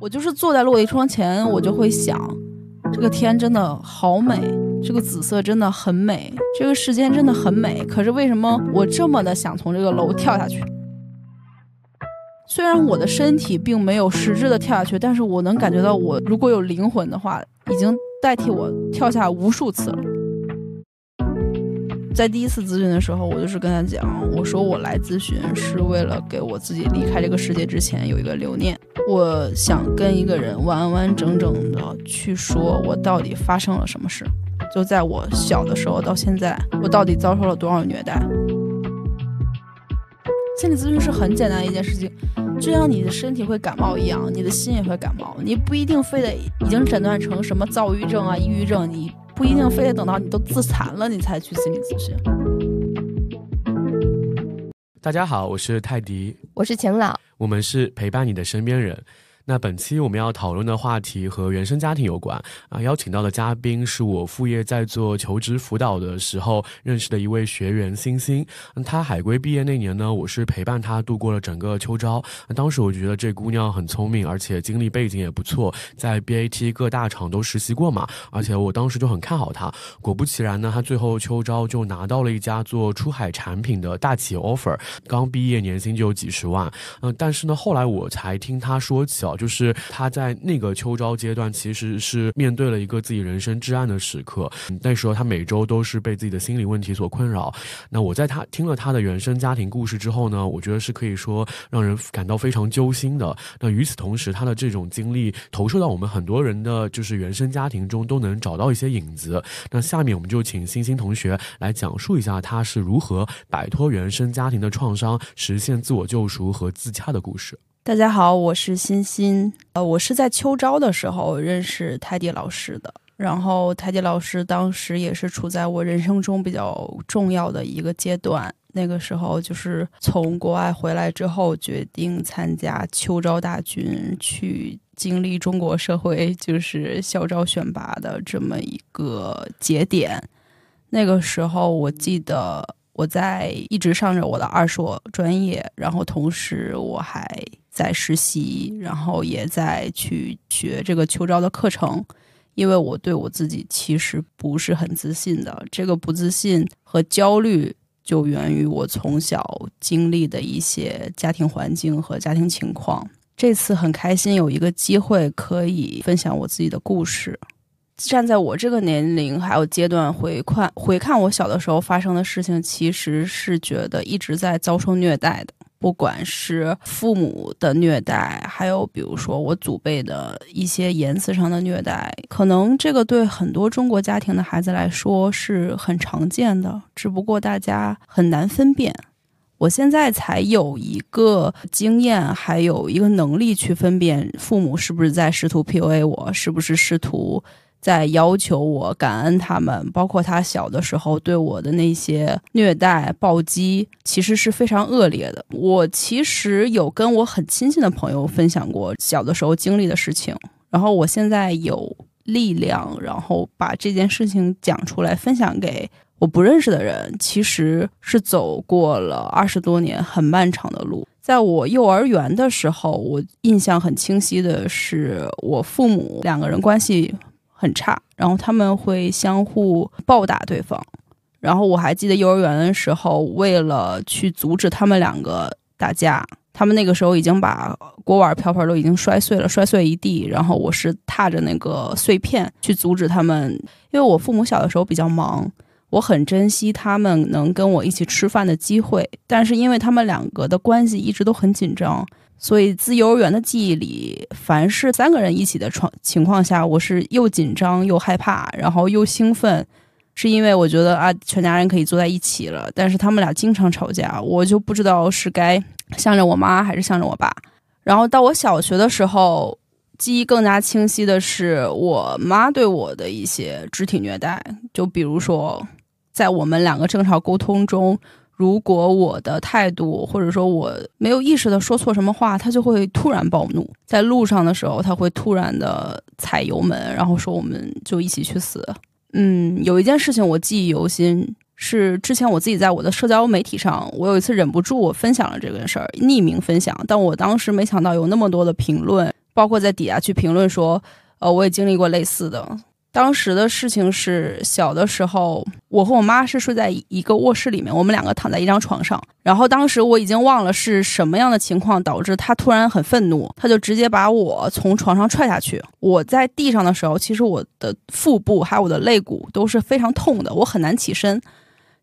我就是坐在落地窗前，我就会想，这个天真的好美，这个紫色真的很美，这个世间真的很美。可是为什么我这么的想从这个楼跳下去？虽然我的身体并没有实质的跳下去，但是我能感觉到，我如果有灵魂的话，已经代替我跳下无数次了。在第一次咨询的时候，我就是跟他讲，我说我来咨询是为了给我自己离开这个世界之前有一个留念。我想跟一个人完完整整的去说，我到底发生了什么事，就在我小的时候到现在，我到底遭受了多少虐待。心理咨询是很简单的一件事情，就像你的身体会感冒一样，你的心也会感冒。你不一定非得已经诊断成什么躁郁症啊、抑郁症，你不一定非得等到你都自残了，你才去心理咨询。大家好，我是泰迪，我是晴朗，我们是陪伴你的身边人。那本期我们要讨论的话题和原生家庭有关啊，邀请到的嘉宾是我副业在做求职辅导的时候认识的一位学员星星。嗯。她海归毕业那年呢，我是陪伴她度过了整个秋招。当时我觉得这姑娘很聪明，而且经历背景也不错，在 BAT 各大厂都实习过嘛，而且我当时就很看好她。果不其然呢，她最后秋招就拿到了一家做出海产品的大企业 offer，刚毕业年薪就有几十万。嗯，但是呢，后来我才听她说起哦。就是他在那个秋招阶段，其实是面对了一个自己人生至暗的时刻。那时候他每周都是被自己的心理问题所困扰。那我在他听了他的原生家庭故事之后呢，我觉得是可以说让人感到非常揪心的。那与此同时，他的这种经历投射到我们很多人的就是原生家庭中，都能找到一些影子。那下面我们就请星星同学来讲述一下他是如何摆脱原生家庭的创伤，实现自我救赎和自洽的故事。大家好，我是欣欣。呃，我是在秋招的时候认识泰迪老师的。然后泰迪老师当时也是处在我人生中比较重要的一个阶段。那个时候就是从国外回来之后，决定参加秋招大军，去经历中国社会就是校招选拔的这么一个节点。那个时候我记得我在一直上着我的二硕专业，然后同时我还。在实习，然后也在去学这个秋招的课程，因为我对我自己其实不是很自信的。这个不自信和焦虑就源于我从小经历的一些家庭环境和家庭情况。这次很开心有一个机会可以分享我自己的故事。站在我这个年龄还有阶段回看回看我小的时候发生的事情，其实是觉得一直在遭受虐待的。不管是父母的虐待，还有比如说我祖辈的一些言辞上的虐待，可能这个对很多中国家庭的孩子来说是很常见的，只不过大家很难分辨。我现在才有一个经验，还有一个能力去分辨父母是不是在试图 PUA 我，是不是试图。在要求我感恩他们，包括他小的时候对我的那些虐待暴击，其实是非常恶劣的。我其实有跟我很亲近的朋友分享过小的时候经历的事情，然后我现在有力量，然后把这件事情讲出来，分享给我不认识的人。其实是走过了二十多年很漫长的路。在我幼儿园的时候，我印象很清晰的是，我父母两个人关系。很差，然后他们会相互暴打对方。然后我还记得幼儿园的时候，为了去阻止他们两个打架，他们那个时候已经把锅碗瓢盆都已经摔碎了，摔碎一地。然后我是踏着那个碎片去阻止他们，因为我父母小的时候比较忙，我很珍惜他们能跟我一起吃饭的机会。但是因为他们两个的关系一直都很紧张。所以，自幼儿园的记忆里，凡是三个人一起的床情况下，我是又紧张又害怕，然后又兴奋，是因为我觉得啊，全家人可以坐在一起了。但是他们俩经常吵架，我就不知道是该向着我妈还是向着我爸。然后到我小学的时候，记忆更加清晰的是我妈对我的一些肢体虐待，就比如说，在我们两个正常沟通中。如果我的态度，或者说我没有意识的说错什么话，他就会突然暴怒。在路上的时候，他会突然的踩油门，然后说我们就一起去死。嗯，有一件事情我记忆犹新，是之前我自己在我的社交媒体上，我有一次忍不住我分享了这件事儿，匿名分享，但我当时没想到有那么多的评论，包括在底下去评论说，呃，我也经历过类似的。当时的事情是，小的时候，我和我妈是睡在一个卧室里面，我们两个躺在一张床上。然后当时我已经忘了是什么样的情况导致她突然很愤怒，她就直接把我从床上踹下去。我在地上的时候，其实我的腹部还有我的肋骨都是非常痛的，我很难起身。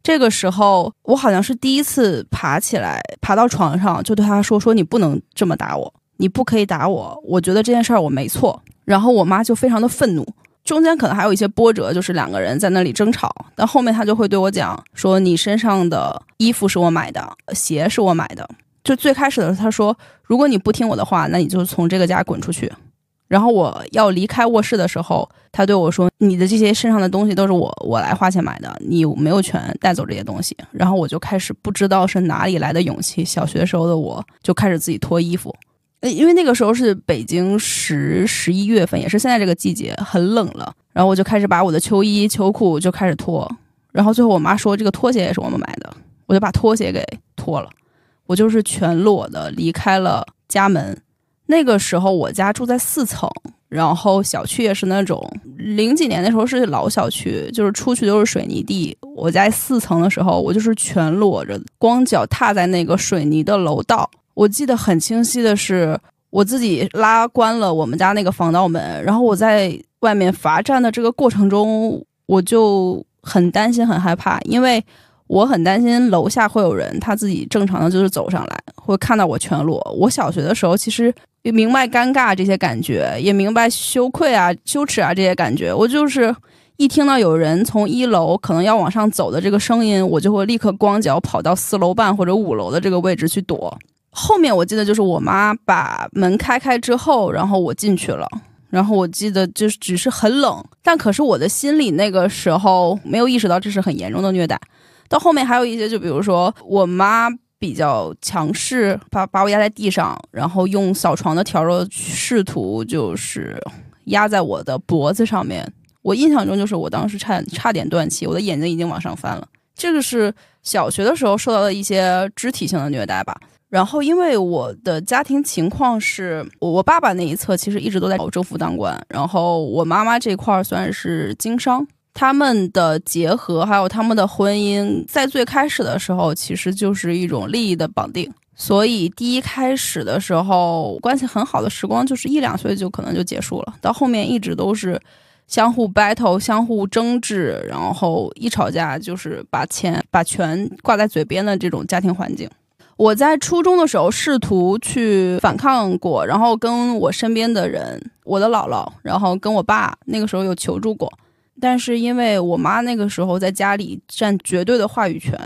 这个时候，我好像是第一次爬起来，爬到床上，就对她说：“说你不能这么打我，你不可以打我。我觉得这件事儿我没错。”然后我妈就非常的愤怒。中间可能还有一些波折，就是两个人在那里争吵，但后面他就会对我讲说：“你身上的衣服是我买的，鞋是我买的。”就最开始的时候，他说：“如果你不听我的话，那你就从这个家滚出去。”然后我要离开卧室的时候，他对我说：“你的这些身上的东西都是我我来花钱买的，你没有权带走这些东西。”然后我就开始不知道是哪里来的勇气，小学时候的我就开始自己脱衣服。呃，因为那个时候是北京十十一月份，也是现在这个季节，很冷了。然后我就开始把我的秋衣秋裤就开始脱，然后最后我妈说这个拖鞋也是我们买的，我就把拖鞋给脱了，我就是全裸的离开了家门。那个时候我家住在四层，然后小区也是那种零几年那时候是老小区，就是出去都是水泥地。我在四层的时候，我就是全裸着，光脚踏在那个水泥的楼道。我记得很清晰的是，我自己拉关了我们家那个防盗门，然后我在外面罚站的这个过程中，我就很担心、很害怕，因为我很担心楼下会有人，他自己正常的就是走上来，会看到我全裸。我小学的时候其实也明白尴尬这些感觉，也明白羞愧啊、羞耻啊这些感觉。我就是一听到有人从一楼可能要往上走的这个声音，我就会立刻光脚跑到四楼半或者五楼的这个位置去躲。后面我记得就是我妈把门开开之后，然后我进去了，然后我记得就是只是很冷，但可是我的心里那个时候没有意识到这是很严重的虐待。到后面还有一些，就比如说我妈比较强势，把把我压在地上，然后用扫床的笤帚试图就是压在我的脖子上面。我印象中就是我当时差差点断气，我的眼睛已经往上翻了。这个是小学的时候受到的一些肢体性的虐待吧。然后，因为我的家庭情况是，我爸爸那一侧其实一直都在政府当官，然后我妈妈这块儿算是经商。他们的结合还有他们的婚姻，在最开始的时候其实就是一种利益的绑定，所以第一开始的时候关系很好的时光就是一两岁就可能就结束了，到后面一直都是相互 battle、相互争执，然后一吵架就是把钱把权挂在嘴边的这种家庭环境。我在初中的时候试图去反抗过，然后跟我身边的人，我的姥姥，然后跟我爸，那个时候有求助过，但是因为我妈那个时候在家里占绝对的话语权，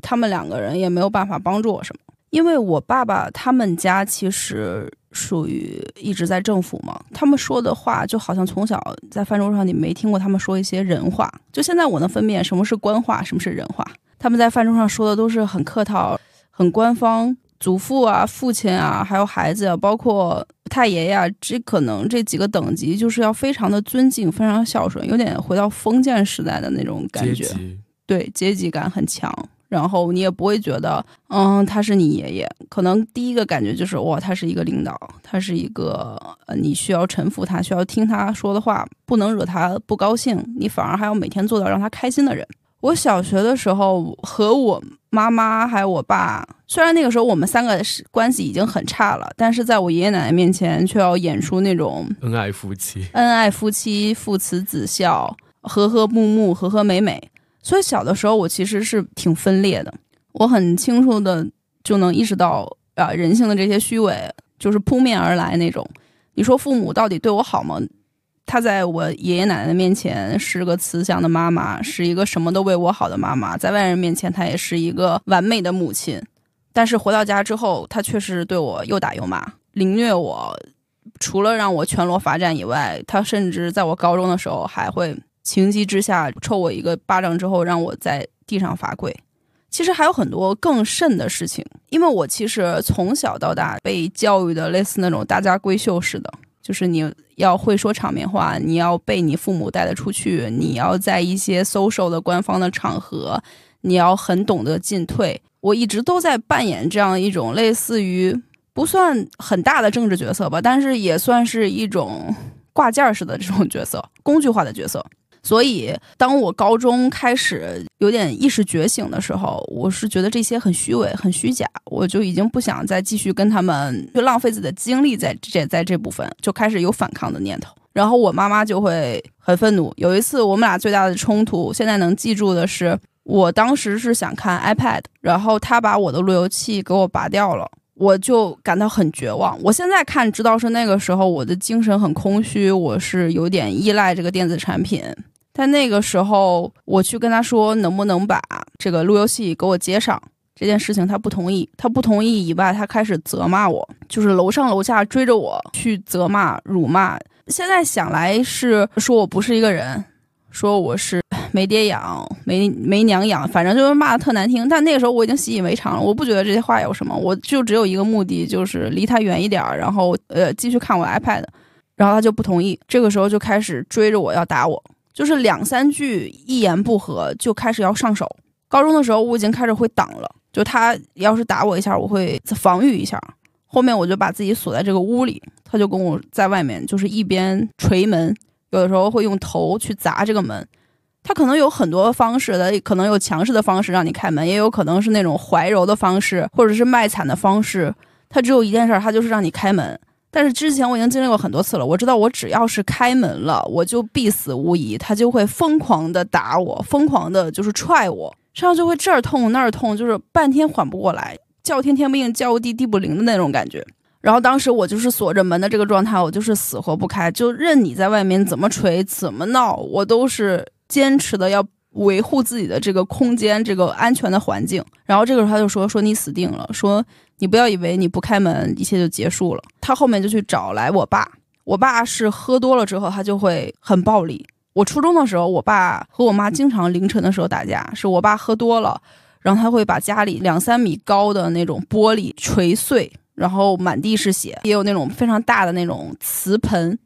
他们两个人也没有办法帮助我什么。因为我爸爸他们家其实属于一直在政府嘛，他们说的话就好像从小在饭桌上你没听过他们说一些人话，就现在我能分辨什么是官话，什么是人话，他们在饭桌上说的都是很客套。很官方，祖父啊、父亲啊，还有孩子啊，包括太爷呀，这可能这几个等级就是要非常的尊敬，非常孝顺，有点回到封建时代的那种感觉。对，阶级感很强。然后你也不会觉得，嗯，他是你爷爷。可能第一个感觉就是，哇，他是一个领导，他是一个呃，你需要臣服他，需要听他说的话，不能惹他不高兴，你反而还要每天做到让他开心的人。我小学的时候和我妈妈还有我爸，虽然那个时候我们三个是关系已经很差了，但是在我爷爷奶奶面前却要演出那种恩爱夫妻、恩爱夫妻、父慈子孝、和和睦睦、和和美美。所以小的时候我其实是挺分裂的，我很清楚的就能意识到啊人性的这些虚伪就是扑面而来那种。你说父母到底对我好吗？她在我爷爷奶奶面前是个慈祥的妈妈，是一个什么都为我好的妈妈。在外人面前，她也是一个完美的母亲。但是回到家之后，她确实对我又打又骂，凌虐我。除了让我全裸罚站以外，她甚至在我高中的时候还会情急之下抽我一个巴掌，之后让我在地上罚跪。其实还有很多更甚的事情，因为我其实从小到大被教育的类似那种大家闺秀似的。就是你要会说场面话，你要被你父母带得出去，你要在一些 social 的官方的场合，你要很懂得进退。我一直都在扮演这样一种类似于不算很大的政治角色吧，但是也算是一种挂件儿式的这种角色，工具化的角色。所以，当我高中开始有点意识觉醒的时候，我是觉得这些很虚伪、很虚假，我就已经不想再继续跟他们去浪费自己的精力在这在这部分，就开始有反抗的念头。然后我妈妈就会很愤怒。有一次我们俩最大的冲突，现在能记住的是，我当时是想看 iPad，然后她把我的路由器给我拔掉了。我就感到很绝望。我现在看，知道是那个时候，我的精神很空虚，我是有点依赖这个电子产品。但那个时候，我去跟他说能不能把这个路由器给我接上这件事情，他不同意。他不同意以外，他开始责骂我，就是楼上楼下追着我去责骂、辱骂。现在想来是说我不是一个人，说我是没爹养、没没娘养，反正就是骂的特难听。但那个时候我已经习以为常了，我不觉得这些话有什么，我就只有一个目的，就是离他远一点，然后呃继续看我 iPad。然后他就不同意，这个时候就开始追着我要打我。就是两三句一言不合就开始要上手。高中的时候我已经开始会挡了，就他要是打我一下，我会防御一下。后面我就把自己锁在这个屋里，他就跟我在外面，就是一边捶门，有的时候会用头去砸这个门。他可能有很多方式的，可能有强势的方式让你开门，也有可能是那种怀柔的方式，或者是卖惨的方式。他只有一件事，他就是让你开门。但是之前我已经经历过很多次了，我知道我只要是开门了，我就必死无疑，他就会疯狂的打我，疯狂的就是踹我，身上就会这儿痛那儿痛，就是半天缓不过来，叫天天不应，叫地地不灵的那种感觉。然后当时我就是锁着门的这个状态，我就是死活不开，就任你在外面怎么锤怎么闹，我都是坚持的要维护自己的这个空间，这个安全的环境。然后这个时候他就说说你死定了，说。你不要以为你不开门一切就结束了。他后面就去找来我爸，我爸是喝多了之后他就会很暴力。我初中的时候，我爸和我妈经常凌晨的时候打架，是我爸喝多了，然后他会把家里两三米高的那种玻璃锤碎，然后满地是血，也有那种非常大的那种瓷盆。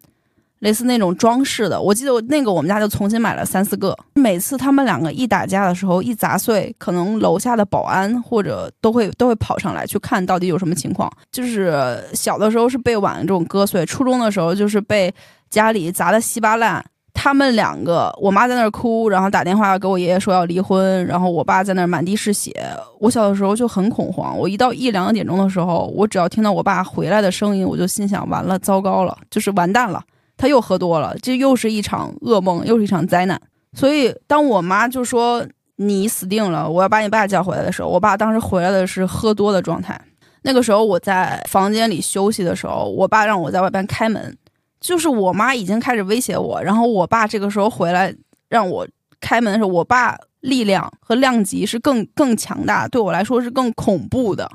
类似那种装饰的，我记得我那个我们家就重新买了三四个。每次他们两个一打架的时候，一砸碎，可能楼下的保安或者都会都会跑上来去看到底有什么情况。就是小的时候是被碗这种割碎，初中的时候就是被家里砸的稀巴烂。他们两个，我妈在那儿哭，然后打电话给我爷爷说要离婚，然后我爸在那儿满地是血。我小的时候就很恐慌，我一到一两点钟的时候，我只要听到我爸回来的声音，我就心想完了，糟糕了，就是完蛋了。他又喝多了，这又是一场噩梦，又是一场灾难。所以，当我妈就说你死定了，我要把你爸叫回来的时候，我爸当时回来的是喝多的状态。那个时候我在房间里休息的时候，我爸让我在外边开门，就是我妈已经开始威胁我，然后我爸这个时候回来让我开门的时候，我爸力量和量级是更更强大，对我来说是更恐怖的。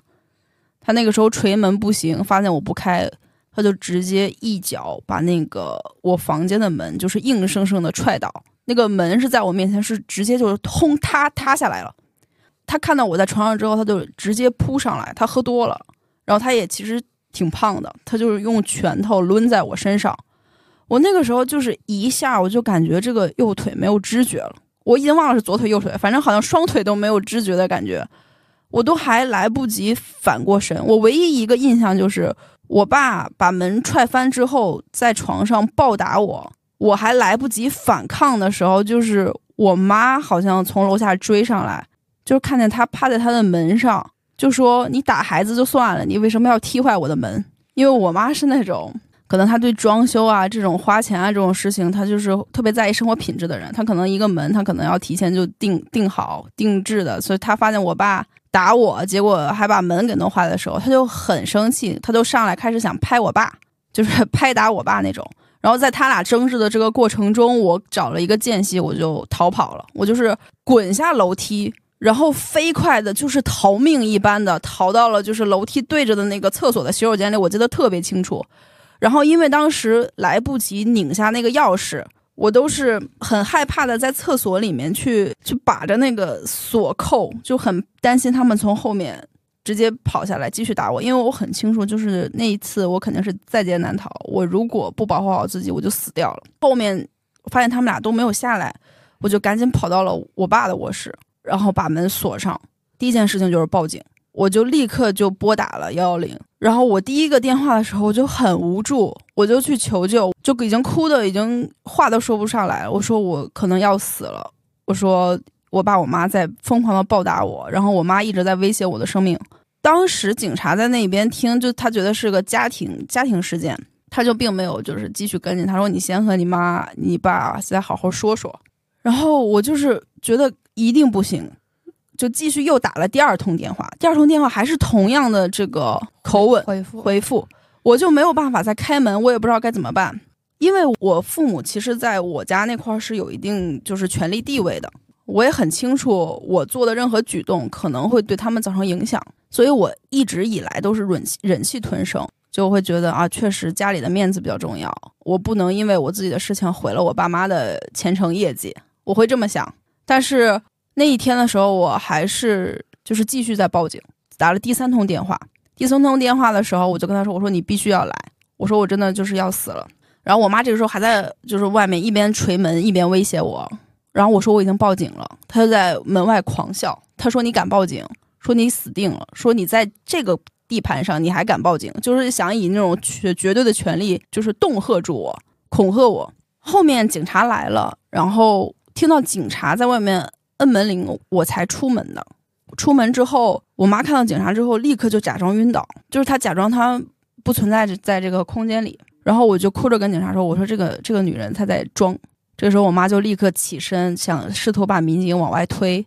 他那个时候捶门不行，发现我不开。他就直接一脚把那个我房间的门，就是硬生生的踹倒。那个门是在我面前，是直接就是轰塌塌下来了。他看到我在床上之后，他就直接扑上来。他喝多了，然后他也其实挺胖的，他就是用拳头抡在我身上。我那个时候就是一下，我就感觉这个右腿没有知觉了。我已经忘了是左腿右腿，反正好像双腿都没有知觉的感觉。我都还来不及反过神，我唯一一个印象就是。我爸把门踹翻之后，在床上暴打我，我还来不及反抗的时候，就是我妈好像从楼下追上来，就看见他趴在他的门上，就说：“你打孩子就算了，你为什么要踢坏我的门？”因为我妈是那种，可能她对装修啊、这种花钱啊这种事情，她就是特别在意生活品质的人，她可能一个门，她可能要提前就定定好、定制的，所以她发现我爸。打我，结果还把门给弄坏的时候，他就很生气，他就上来开始想拍我爸，就是 拍打我爸那种。然后在他俩争执的这个过程中，我找了一个间隙，我就逃跑了。我就是滚下楼梯，然后飞快的，就是逃命一般的逃到了就是楼梯对着的那个厕所的洗手间里，我记得特别清楚。然后因为当时来不及拧下那个钥匙。我都是很害怕的，在厕所里面去去把着那个锁扣，就很担心他们从后面直接跑下来继续打我，因为我很清楚，就是那一次我肯定是在劫难逃。我如果不保护好自己，我就死掉了。后面发现他们俩都没有下来，我就赶紧跑到了我爸的卧室，然后把门锁上。第一件事情就是报警，我就立刻就拨打了幺幺零。然后我第一个电话的时候我就很无助，我就去求救，就已经哭的已经话都说不上来了。我说我可能要死了，我说我爸我妈在疯狂的暴打我，然后我妈一直在威胁我的生命。当时警察在那边听，就他觉得是个家庭家庭事件，他就并没有就是继续跟进。他说你先和你妈你爸再好好说说。然后我就是觉得一定不行。就继续又打了第二通电话，第二通电话还是同样的这个口吻回复回复，我就没有办法再开门，我也不知道该怎么办，因为我父母其实在我家那块是有一定就是权力地位的，我也很清楚我做的任何举动可能会对他们造成影响，所以我一直以来都是忍忍气吞声，就会觉得啊，确实家里的面子比较重要，我不能因为我自己的事情毁了我爸妈的前程业绩，我会这么想，但是。那一天的时候，我还是就是继续在报警，打了第三通电话。第三通电话的时候，我就跟他说：“我说你必须要来，我说我真的就是要死了。”然后我妈这个时候还在就是外面一边捶门一边威胁我。然后我说我已经报警了，他就在门外狂笑。他说：“你敢报警？说你死定了！说你在这个地盘上你还敢报警？就是想以那种绝绝对的权利，就是恫吓住我，恐吓我。”后面警察来了，然后听到警察在外面。摁门铃，我才出门的。出门之后，我妈看到警察之后，立刻就假装晕倒，就是她假装她不存在在这个空间里。然后我就哭着跟警察说：“我说这个这个女人她在装。”这个时候，我妈就立刻起身，想试图把民警往外推。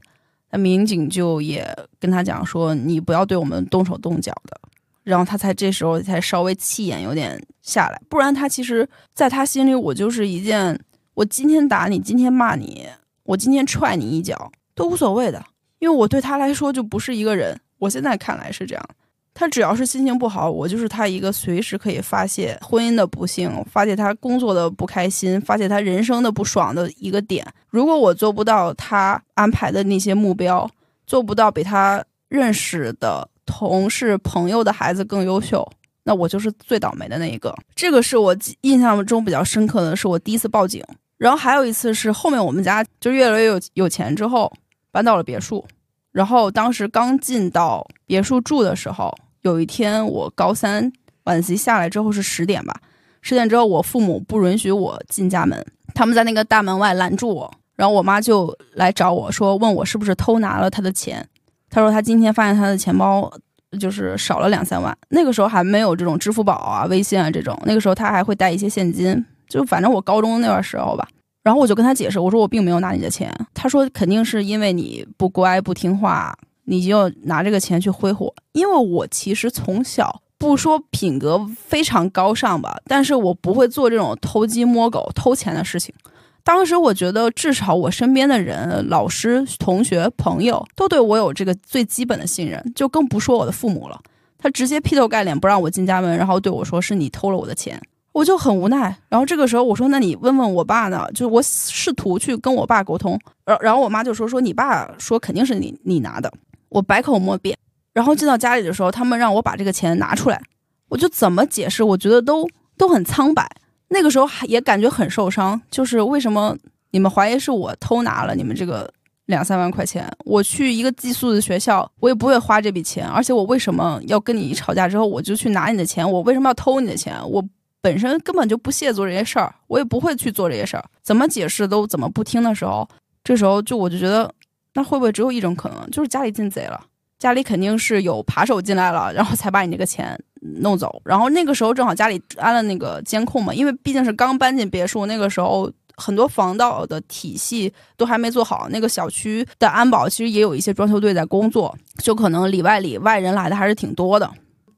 那民警就也跟他讲说：“你不要对我们动手动脚的。”然后他才这时候才稍微气焰有点下来，不然他其实在他心里，我就是一件我今天打你，今天骂你。我今天踹你一脚都无所谓的，因为我对他来说就不是一个人。我现在看来是这样，他只要是心情不好，我就是他一个随时可以发泄婚姻的不幸、发泄他工作的不开心、发泄他人生的不爽的一个点。如果我做不到他安排的那些目标，做不到比他认识的同事、朋友的孩子更优秀，那我就是最倒霉的那一个。这个是我印象中比较深刻的是我第一次报警。然后还有一次是后面我们家就越来越有有钱之后搬到了别墅，然后当时刚进到别墅住的时候，有一天我高三晚自习下来之后是十点吧，十点之后我父母不允许我进家门，他们在那个大门外拦住我，然后我妈就来找我说问我是不是偷拿了他的钱，他说他今天发现他的钱包就是少了两三万，那个时候还没有这种支付宝啊、微信啊这种，那个时候他还会带一些现金。就反正我高中那段时候吧，然后我就跟他解释，我说我并没有拿你的钱。他说肯定是因为你不乖不听话，你就拿这个钱去挥霍。因为我其实从小不说品格非常高尚吧，但是我不会做这种偷鸡摸狗、偷钱的事情。当时我觉得至少我身边的人、老师、同学、朋友都对我有这个最基本的信任，就更不说我的父母了。他直接劈头盖脸不让我进家门，然后对我说是你偷了我的钱。我就很无奈，然后这个时候我说：“那你问问我爸呢？”就是我试图去跟我爸沟通，然然后我妈就说：“说你爸说肯定是你你拿的。”我百口莫辩。然后进到家里的时候，他们让我把这个钱拿出来，我就怎么解释，我觉得都都很苍白。那个时候还也感觉很受伤，就是为什么你们怀疑是我偷拿了你们这个两三万块钱？我去一个寄宿的学校，我也不会花这笔钱，而且我为什么要跟你吵架之后我就去拿你的钱？我为什么要偷你的钱？我。本身根本就不屑做这些事儿，我也不会去做这些事儿。怎么解释都怎么不听的时候，这时候就我就觉得，那会不会只有一种可能，就是家里进贼了？家里肯定是有扒手进来了，然后才把你这个钱弄走。然后那个时候正好家里安了那个监控嘛，因为毕竟是刚搬进别墅，那个时候很多防盗的体系都还没做好。那个小区的安保其实也有一些装修队在工作，就可能里外里外人来的还是挺多的。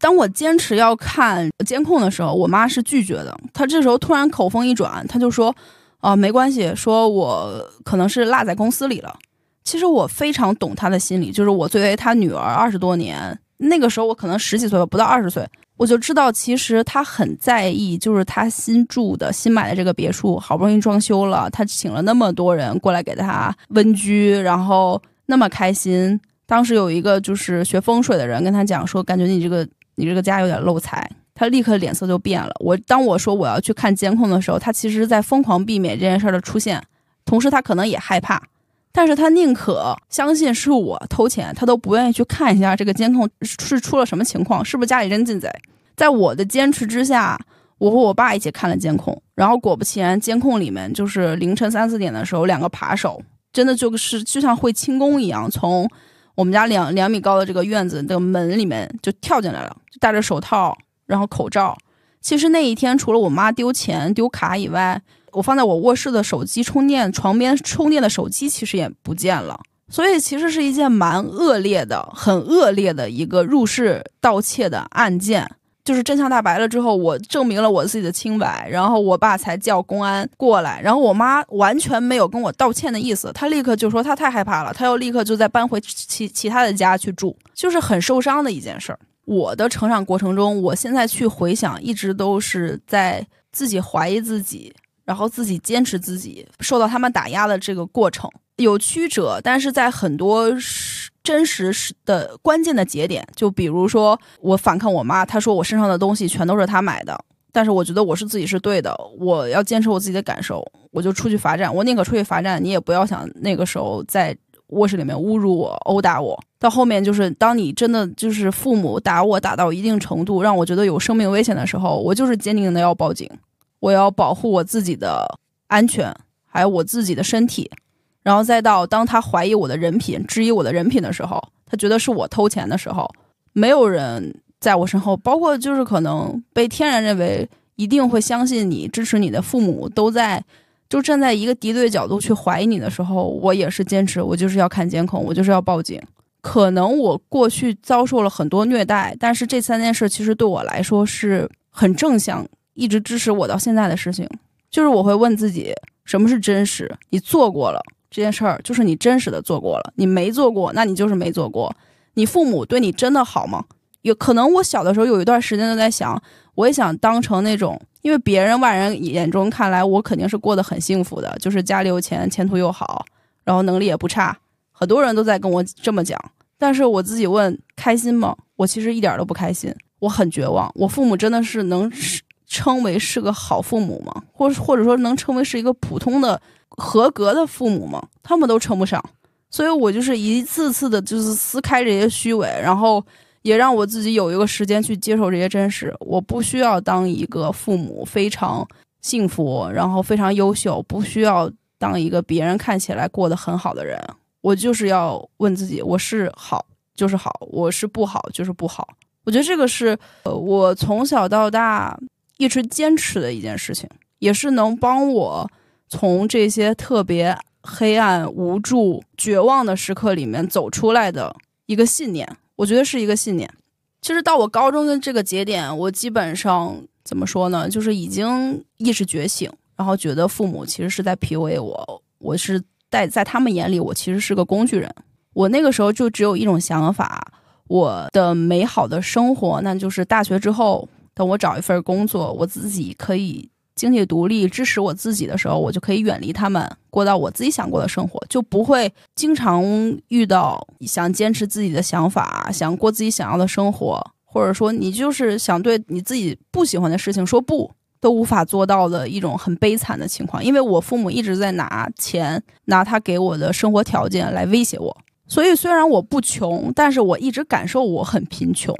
当我坚持要看监控的时候，我妈是拒绝的。她这时候突然口风一转，她就说：“啊，没关系，说我可能是落在公司里了。”其实我非常懂她的心理，就是我作为她女儿二十多年，那个时候我可能十几岁吧，不到二十岁，我就知道其实她很在意，就是她新住的新买的这个别墅，好不容易装修了，她请了那么多人过来给她温居，然后那么开心。当时有一个就是学风水的人跟她讲说，感觉你这个。你这个家有点漏财，他立刻脸色就变了。我当我说我要去看监控的时候，他其实在疯狂避免这件事儿的出现，同时他可能也害怕，但是他宁可相信是我偷钱，他都不愿意去看一下这个监控是出了什么情况，是不是家里真进贼。在我的坚持之下，我和我爸一起看了监控，然后果不其然，监控里面就是凌晨三四点的时候，两个扒手真的就是就像会轻功一样，从我们家两两米高的这个院子的门里面就跳进来了，就戴着手套，然后口罩。其实那一天除了我妈丢钱丢卡以外，我放在我卧室的手机充电，床边充电的手机其实也不见了，所以其实是一件蛮恶劣的、很恶劣的一个入室盗窃的案件。就是真相大白了之后，我证明了我自己的清白，然后我爸才叫公安过来，然后我妈完全没有跟我道歉的意思，她立刻就说她太害怕了，她要立刻就再搬回其其他的家去住，就是很受伤的一件事儿。我的成长过程中，我现在去回想，一直都是在自己怀疑自己。然后自己坚持自己，受到他们打压的这个过程有曲折，但是在很多真实的关键的节点，就比如说我反抗我妈，她说我身上的东西全都是她买的，但是我觉得我是自己是对的，我要坚持我自己的感受，我就出去罚站，我宁可出去罚站，你也不要想那个时候在卧室里面侮辱我、殴打我。到后面就是当你真的就是父母打我打到一定程度，让我觉得有生命危险的时候，我就是坚定的要报警。我要保护我自己的安全，还有我自己的身体，然后再到当他怀疑我的人品、质疑我的人品的时候，他觉得是我偷钱的时候，没有人在我身后，包括就是可能被天然认为一定会相信你、支持你的父母都在，就站在一个敌对角度去怀疑你的时候，我也是坚持，我就是要看监控，我就是要报警。可能我过去遭受了很多虐待，但是这三件事其实对我来说是很正向。一直支持我到现在的事情，就是我会问自己，什么是真实？你做过了这件事儿，就是你真实的做过了；你没做过，那你就是没做过。你父母对你真的好吗？有可能我小的时候有一段时间都在想，我也想当成那种，因为别人外人眼中看来我肯定是过得很幸福的，就是家里有钱，前途又好，然后能力也不差，很多人都在跟我这么讲。但是我自己问，开心吗？我其实一点都不开心，我很绝望。我父母真的是能称为是个好父母吗？或或者说能称为是一个普通的合格的父母吗？他们都称不上，所以我就是一次次的，就是撕开这些虚伪，然后也让我自己有一个时间去接受这些真实。我不需要当一个父母非常幸福，然后非常优秀，不需要当一个别人看起来过得很好的人。我就是要问自己：我是好就是好，我是不好就是不好。我觉得这个是呃，我从小到大。一直坚持的一件事情，也是能帮我从这些特别黑暗、无助、绝望的时刻里面走出来的一个信念。我觉得是一个信念。其实到我高中的这个节点，我基本上怎么说呢？就是已经意识觉醒，然后觉得父母其实是在 PUA 我，我是在在他们眼里，我其实是个工具人。我那个时候就只有一种想法：我的美好的生活，那就是大学之后。等我找一份工作，我自己可以经济独立，支持我自己的时候，我就可以远离他们，过到我自己想过的生活，就不会经常遇到想坚持自己的想法，想过自己想要的生活，或者说你就是想对你自己不喜欢的事情说不，都无法做到的一种很悲惨的情况。因为我父母一直在拿钱，拿他给我的生活条件来威胁我，所以虽然我不穷，但是我一直感受我很贫穷。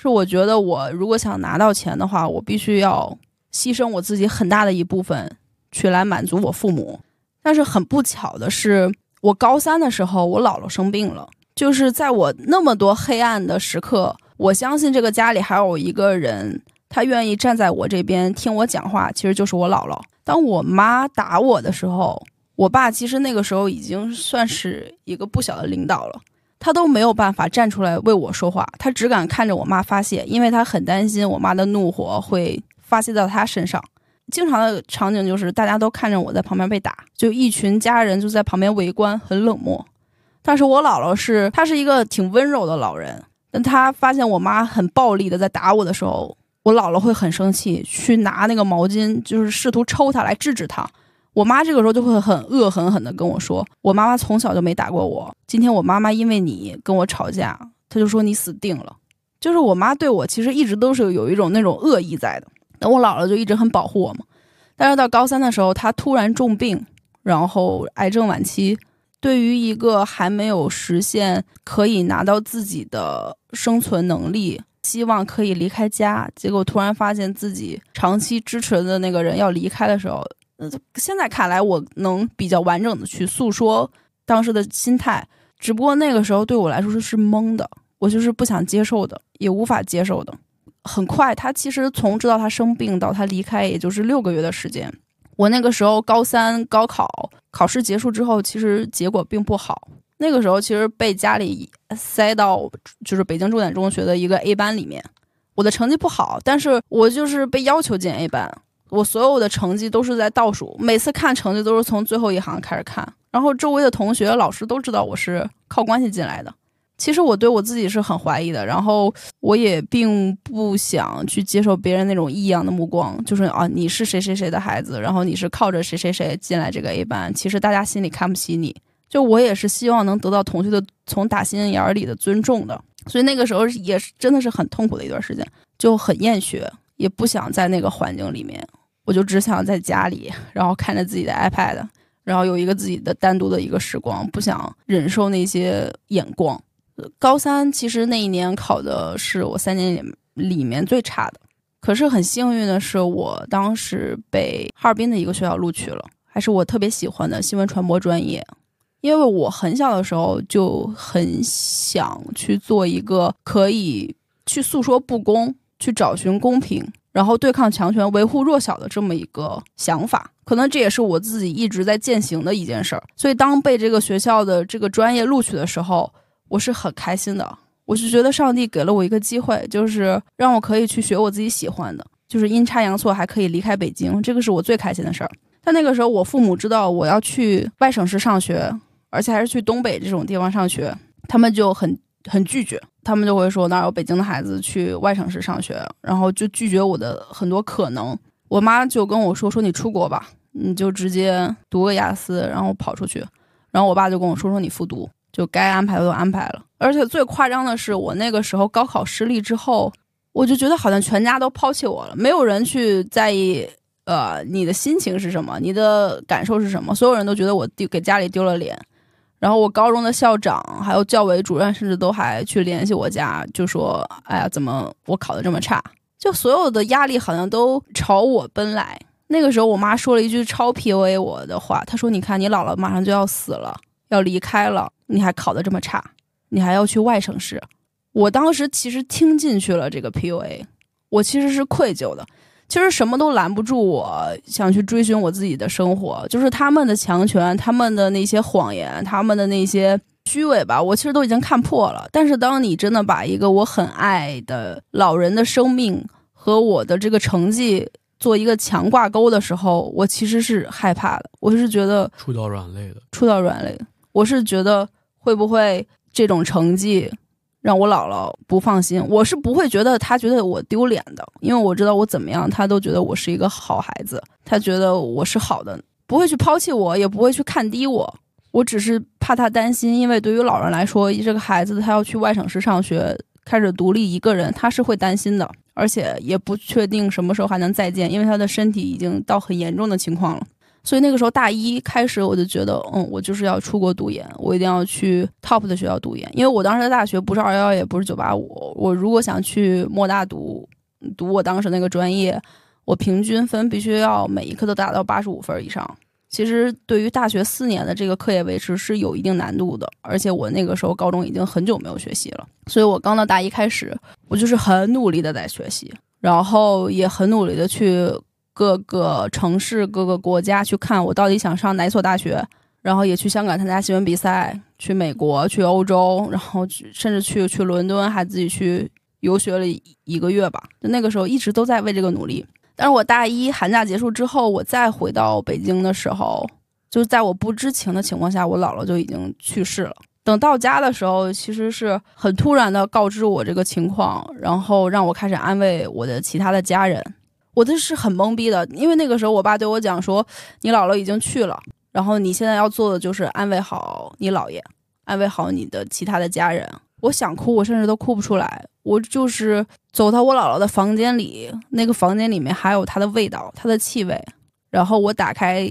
是我觉得，我如果想拿到钱的话，我必须要牺牲我自己很大的一部分，去来满足我父母。但是很不巧的是，我高三的时候，我姥姥生病了。就是在我那么多黑暗的时刻，我相信这个家里还有一个人，他愿意站在我这边听我讲话，其实就是我姥姥。当我妈打我的时候，我爸其实那个时候已经算是一个不小的领导了。他都没有办法站出来为我说话，他只敢看着我妈发泄，因为他很担心我妈的怒火会发泄到他身上。经常的场景就是大家都看着我在旁边被打，就一群家人就在旁边围观，很冷漠。但是我姥姥是，她是一个挺温柔的老人，但她发现我妈很暴力的在打我的时候，我姥姥会很生气，去拿那个毛巾，就是试图抽她来制止她。我妈这个时候就会很恶狠狠地跟我说：“我妈妈从小就没打过我，今天我妈妈因为你跟我吵架，她就说你死定了。”就是我妈对我其实一直都是有一种那种恶意在的。那我姥姥就一直很保护我嘛。但是到高三的时候，她突然重病，然后癌症晚期，对于一个还没有实现可以拿到自己的生存能力，希望可以离开家，结果突然发现自己长期支持的那个人要离开的时候，呃，现在看来我能比较完整的去诉说当时的心态，只不过那个时候对我来说是是懵的，我就是不想接受的，也无法接受的。很快，他其实从知道他生病到他离开，也就是六个月的时间。我那个时候高三高考考试结束之后，其实结果并不好。那个时候其实被家里塞到就是北京重点中学的一个 A 班里面，我的成绩不好，但是我就是被要求进 A 班，我所有的成绩都是在倒数，每次看成绩都是从最后一行开始看，然后周围的同学老师都知道我是靠关系进来的。其实我对我自己是很怀疑的，然后我也并不想去接受别人那种异样的目光，就是啊，你是谁谁谁的孩子，然后你是靠着谁谁谁进来这个 A 班，其实大家心里看不起你，就我也是希望能得到同学的从打心眼儿里的尊重的，所以那个时候也是真的是很痛苦的一段时间，就很厌学，也不想在那个环境里面，我就只想在家里，然后看着自己的 iPad，然后有一个自己的单独的一个时光，不想忍受那些眼光。高三其实那一年考的是我三年里里面最差的，可是很幸运的是，我当时被哈尔滨的一个学校录取了，还是我特别喜欢的新闻传播专业。因为我很小的时候就很想去做一个可以去诉说不公、去找寻公平，然后对抗强权、维护弱小的这么一个想法。可能这也是我自己一直在践行的一件事儿。所以当被这个学校的这个专业录取的时候，我是很开心的，我是觉得上帝给了我一个机会，就是让我可以去学我自己喜欢的，就是阴差阳错还可以离开北京，这个是我最开心的事儿。但那个时候我父母知道我要去外省市上学，而且还是去东北这种地方上学，他们就很很拒绝，他们就会说哪有北京的孩子去外省市上学，然后就拒绝我的很多可能。我妈就跟我说说你出国吧，你就直接读个雅思，然后跑出去。然后我爸就跟我说说你复读。就该安排的都安排了，而且最夸张的是，我那个时候高考失利之后，我就觉得好像全家都抛弃我了，没有人去在意，呃，你的心情是什么，你的感受是什么，所有人都觉得我丢给家里丢了脸。然后我高中的校长还有教委主任，甚至都还去联系我家，就说：“哎呀，怎么我考的这么差？”就所有的压力好像都朝我奔来。那个时候，我妈说了一句超 PUA 我的话，她说：“你看，你姥姥马上就要死了，要离开了。”你还考得这么差，你还要去外省市？我当时其实听进去了这个 PUA，我其实是愧疚的。其实什么都拦不住我想去追寻我自己的生活，就是他们的强权，他们的那些谎言，他们的那些虚伪吧，我其实都已经看破了。但是当你真的把一个我很爱的老人的生命和我的这个成绩做一个强挂钩的时候，我其实是害怕的。我是觉得触到软肋的，触到软肋。我是觉得。会不会这种成绩让我姥姥不放心？我是不会觉得他觉得我丢脸的，因为我知道我怎么样，他都觉得我是一个好孩子，他觉得我是好的，不会去抛弃我，也不会去看低我。我只是怕他担心，因为对于老人来说，这个孩子他要去外省市上学，开始独立一个人，他是会担心的，而且也不确定什么时候还能再见，因为他的身体已经到很严重的情况了。所以那个时候大一开始，我就觉得，嗯，我就是要出国读研，我一定要去 top 的学校读研，因为我当时的大学不是二幺幺，也不是九八五，我如果想去莫大读，读我当时那个专业，我平均分必须要每一科都达到八十五分以上。其实对于大学四年的这个课业维持是有一定难度的，而且我那个时候高中已经很久没有学习了，所以我刚到大一开始，我就是很努力的在学习，然后也很努力的去。各个城市、各个国家去看我到底想上哪所大学，然后也去香港参加新闻比赛，去美国、去欧洲，然后甚至去去伦敦，还自己去游学了一个月吧。就那个时候一直都在为这个努力。但是我大一寒假结束之后，我再回到北京的时候，就在我不知情的情况下，我姥姥就已经去世了。等到家的时候，其实是很突然的告知我这个情况，然后让我开始安慰我的其他的家人。我的是很懵逼的，因为那个时候我爸对我讲说：“你姥姥已经去了，然后你现在要做的就是安慰好你姥爷，安慰好你的其他的家人。”我想哭，我甚至都哭不出来。我就是走到我姥姥的房间里，那个房间里面还有她的味道，她的气味。然后我打开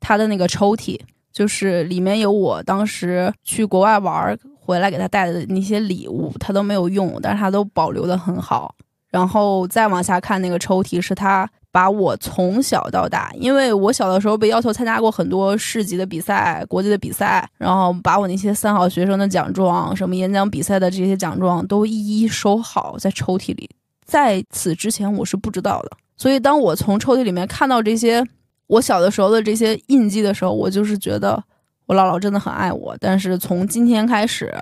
她的那个抽屉，就是里面有我当时去国外玩回来给她带的那些礼物，她都没有用，但是她都保留的很好。然后再往下看那个抽屉，是他把我从小到大，因为我小的时候被要求参加过很多市级的比赛、国际的比赛，然后把我那些三好学生的奖状、什么演讲比赛的这些奖状都一一收好在抽屉里。在此之前，我是不知道的。所以，当我从抽屉里面看到这些我小的时候的这些印记的时候，我就是觉得我姥姥真的很爱我。但是从今天开始，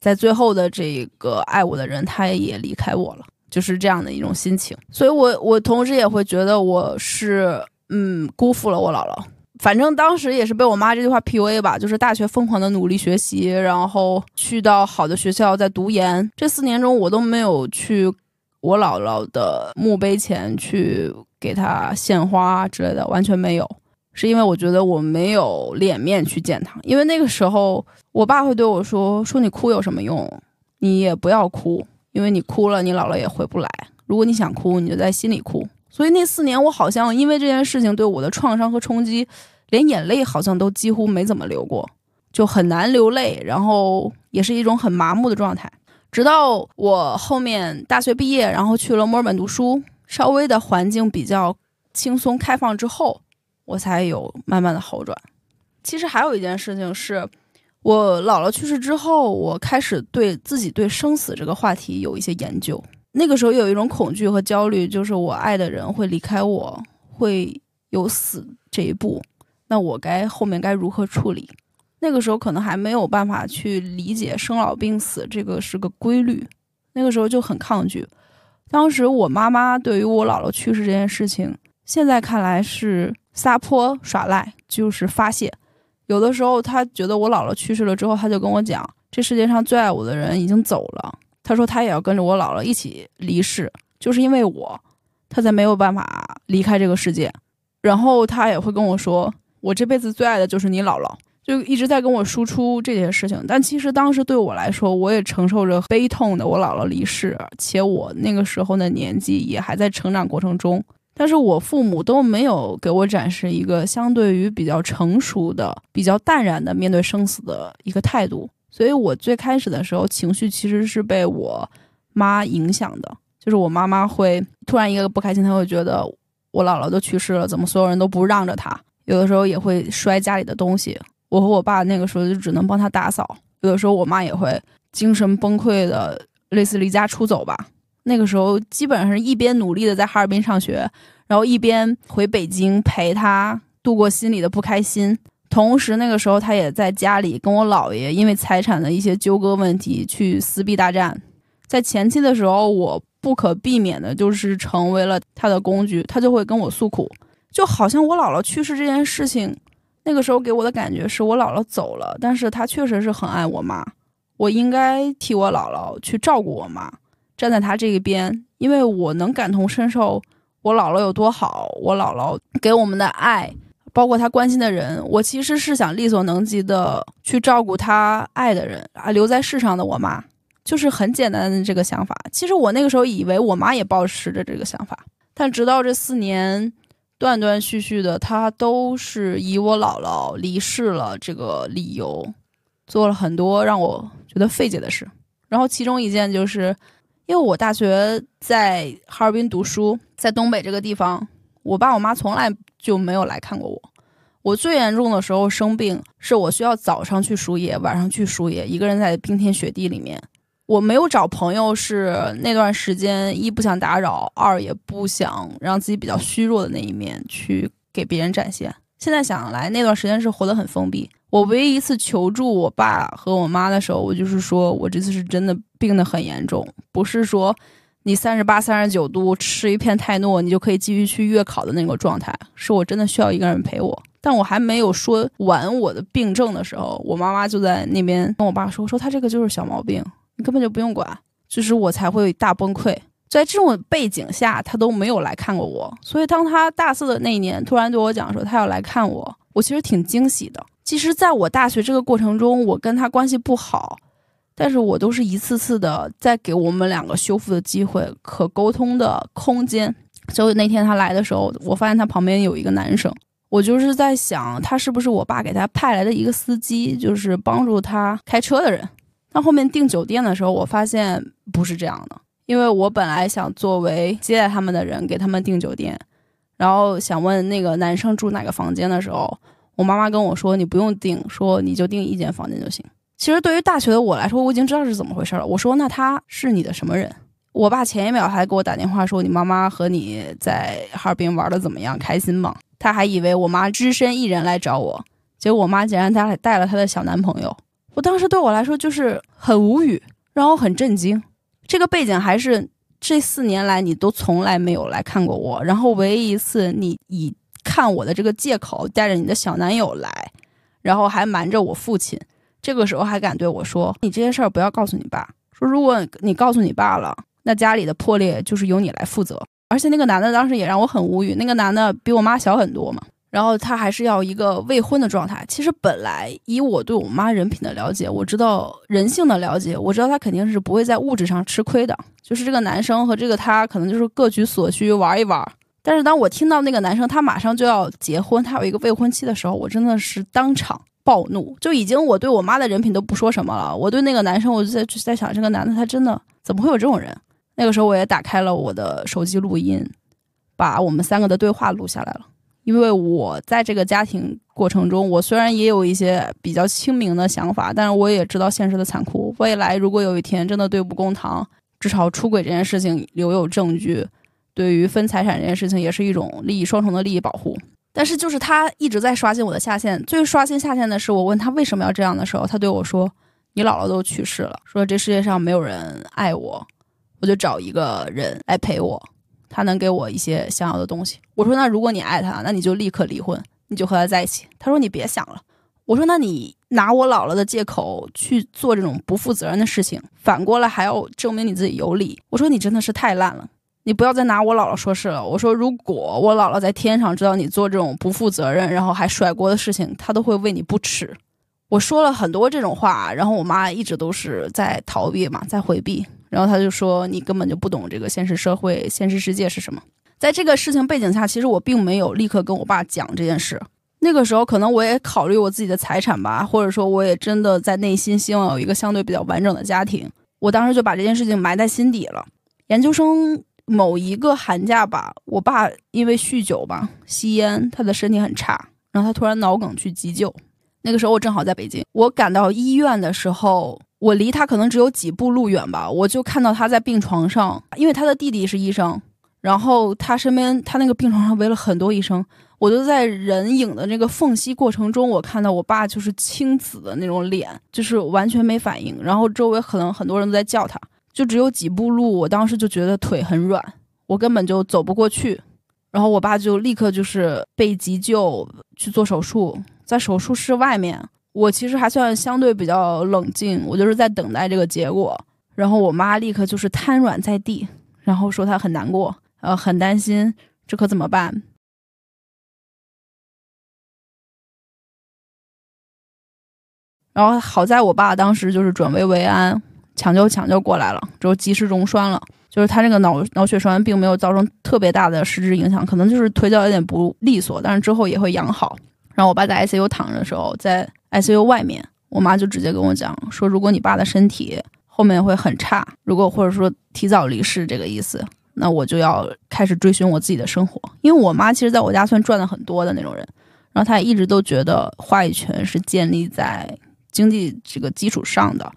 在最后的这个爱我的人，他也离开我了，就是这样的一种心情。所以，我我同时也会觉得我是嗯辜负了我姥姥。反正当时也是被我妈这句话 PUA 吧，就是大学疯狂的努力学习，然后去到好的学校在读研。这四年中，我都没有去。我姥姥的墓碑前去给她献花之类的，完全没有，是因为我觉得我没有脸面去见她。因为那个时候，我爸会对我说：“说你哭有什么用？你也不要哭，因为你哭了，你姥姥也回不来。如果你想哭，你就在心里哭。”所以那四年，我好像因为这件事情对我的创伤和冲击，连眼泪好像都几乎没怎么流过，就很难流泪，然后也是一种很麻木的状态。直到我后面大学毕业，然后去了墨尔本读书，稍微的环境比较轻松开放之后，我才有慢慢的好转。其实还有一件事情是，我姥姥去世之后，我开始对自己对生死这个话题有一些研究。那个时候有一种恐惧和焦虑，就是我爱的人会离开我，会有死这一步，那我该后面该如何处理？那个时候可能还没有办法去理解生老病死这个是个规律，那个时候就很抗拒。当时我妈妈对于我姥姥去世这件事情，现在看来是撒泼耍赖，就是发泄。有的时候他觉得我姥姥去世了之后，他就跟我讲，这世界上最爱我的人已经走了。他说他也要跟着我姥姥一起离世，就是因为我，他才没有办法离开这个世界。然后他也会跟我说，我这辈子最爱的就是你姥姥。就一直在跟我输出这件事情，但其实当时对我来说，我也承受着悲痛的我姥姥离世，且我那个时候的年纪也还在成长过程中。但是我父母都没有给我展示一个相对于比较成熟的、比较淡然的面对生死的一个态度，所以我最开始的时候情绪其实是被我妈影响的，就是我妈妈会突然一个不开心，她会觉得我姥姥都去世了，怎么所有人都不让着她？有的时候也会摔家里的东西。我和我爸那个时候就只能帮他打扫，有的时候我妈也会精神崩溃的，类似离家出走吧。那个时候基本上是一边努力的在哈尔滨上学，然后一边回北京陪他度过心里的不开心。同时那个时候他也在家里跟我姥爷因为财产的一些纠葛问题去撕逼大战。在前期的时候，我不可避免的就是成为了他的工具，他就会跟我诉苦，就好像我姥姥去世这件事情。那个时候给我的感觉是我姥姥走了，但是她确实是很爱我妈，我应该替我姥姥去照顾我妈，站在他这一边，因为我能感同身受我姥姥有多好，我姥姥给我们的爱，包括她关心的人，我其实是想力所能及的去照顾她爱的人啊，留在世上的我妈，就是很简单的这个想法。其实我那个时候以为我妈也保持着这个想法，但直到这四年。断断续续的，他都是以我姥姥离世了这个理由，做了很多让我觉得费解的事。然后其中一件就是，因为我大学在哈尔滨读书，在东北这个地方，我爸我妈从来就没有来看过我。我最严重的时候生病，是我需要早上去输液，晚上去输液，一个人在冰天雪地里面。我没有找朋友，是那段时间一不想打扰，二也不想让自己比较虚弱的那一面去给别人展现。现在想来，那段时间是活得很封闭。我唯一一次求助我爸和我妈的时候，我就是说我这次是真的病得很严重，不是说你三十八、三十九度吃一片泰诺你就可以继续去月考的那个状态，是我真的需要一个人陪我。但我还没有说完我的病症的时候，我妈妈就在那边跟我爸说：“说他这个就是小毛病。”你根本就不用管，就是我才会大崩溃。在这种背景下，他都没有来看过我，所以当他大四的那一年突然对我讲说他要来看我，我其实挺惊喜的。其实，在我大学这个过程中，我跟他关系不好，但是我都是一次次的在给我们两个修复的机会、可沟通的空间。所以那天他来的时候，我发现他旁边有一个男生，我就是在想，他是不是我爸给他派来的一个司机，就是帮助他开车的人。但后面订酒店的时候，我发现不是这样的，因为我本来想作为接待他们的人给他们订酒店，然后想问那个男生住哪个房间的时候，我妈妈跟我说：“你不用订，说你就订一间房间就行。”其实对于大学的我来说，我已经知道是怎么回事了。我说：“那他是你的什么人？”我爸前一秒还给我打电话说：“你妈妈和你在哈尔滨玩的怎么样？开心吗？”他还以为我妈只身一人来找我，结果我妈竟然带带了她的小男朋友。我当时对我来说就是很无语，然后很震惊。这个背景还是这四年来你都从来没有来看过我，然后唯一一次你以看我的这个借口带着你的小男友来，然后还瞒着我父亲。这个时候还敢对我说：“你这件事儿不要告诉你爸，说如果你告诉你爸了。”那家里的破裂就是由你来负责，而且那个男的当时也让我很无语。那个男的比我妈小很多嘛，然后他还是要一个未婚的状态。其实本来以我对我妈人品的了解，我知道人性的了解，我知道他肯定是不会在物质上吃亏的。就是这个男生和这个他可能就是各取所需玩一玩。但是当我听到那个男生他马上就要结婚，他有一个未婚妻的时候，我真的是当场暴怒。就已经我对我妈的人品都不说什么了，我对那个男生，我就在在想，这个男的他真的怎么会有这种人？那个时候我也打开了我的手机录音，把我们三个的对话录下来了。因为我在这个家庭过程中，我虽然也有一些比较清明的想法，但是我也知道现实的残酷。未来如果有一天真的对簿公堂，至少出轨这件事情留有证据，对于分财产这件事情也是一种利益双重的利益保护。但是就是他一直在刷新我的下限，最刷新下限的是我问他为什么要这样的时候，他对我说：“你姥姥都去世了，说这世界上没有人爱我。”我就找一个人来陪我，他能给我一些想要的东西。我说：“那如果你爱他，那你就立刻离婚，你就和他在一起。”他说：“你别想了。”我说：“那你拿我姥姥的借口去做这种不负责任的事情，反过来还要证明你自己有理。”我说：“你真的是太烂了，你不要再拿我姥姥说事了。”我说：“如果我姥姥在天上知道你做这种不负责任，然后还甩锅的事情，她都会为你不耻。”我说了很多这种话，然后我妈一直都是在逃避嘛，在回避。然后他就说：“你根本就不懂这个现实社会、现实世界是什么。”在这个事情背景下，其实我并没有立刻跟我爸讲这件事。那个时候，可能我也考虑我自己的财产吧，或者说，我也真的在内心希望有一个相对比较完整的家庭。我当时就把这件事情埋在心底了。研究生某一个寒假吧，我爸因为酗酒吧、吸烟，他的身体很差，然后他突然脑梗去急救。那个时候我正好在北京，我赶到医院的时候。我离他可能只有几步路远吧，我就看到他在病床上，因为他的弟弟是医生，然后他身边他那个病床上围了很多医生，我就在人影的那个缝隙过程中，我看到我爸就是青紫的那种脸，就是完全没反应，然后周围可能很多人都在叫他，就只有几步路，我当时就觉得腿很软，我根本就走不过去，然后我爸就立刻就是被急救去做手术，在手术室外面。我其实还算相对比较冷静，我就是在等待这个结果。然后我妈立刻就是瘫软在地，然后说她很难过，呃，很担心，这可怎么办？然后好在我爸当时就是转危为安，抢救抢救过来了，之后及时溶栓了，就是他这个脑脑血栓并没有造成特别大的实质影响，可能就是腿脚有点不利索，但是之后也会养好。然后我爸在 ICU 躺着的时候，在 ICU 外面，我妈就直接跟我讲说：“如果你爸的身体后面会很差，如果或者说提早离世这个意思，那我就要开始追寻我自己的生活。因为我妈其实在我家算赚的很多的那种人，然后她一直都觉得话语权是建立在经济这个基础上的，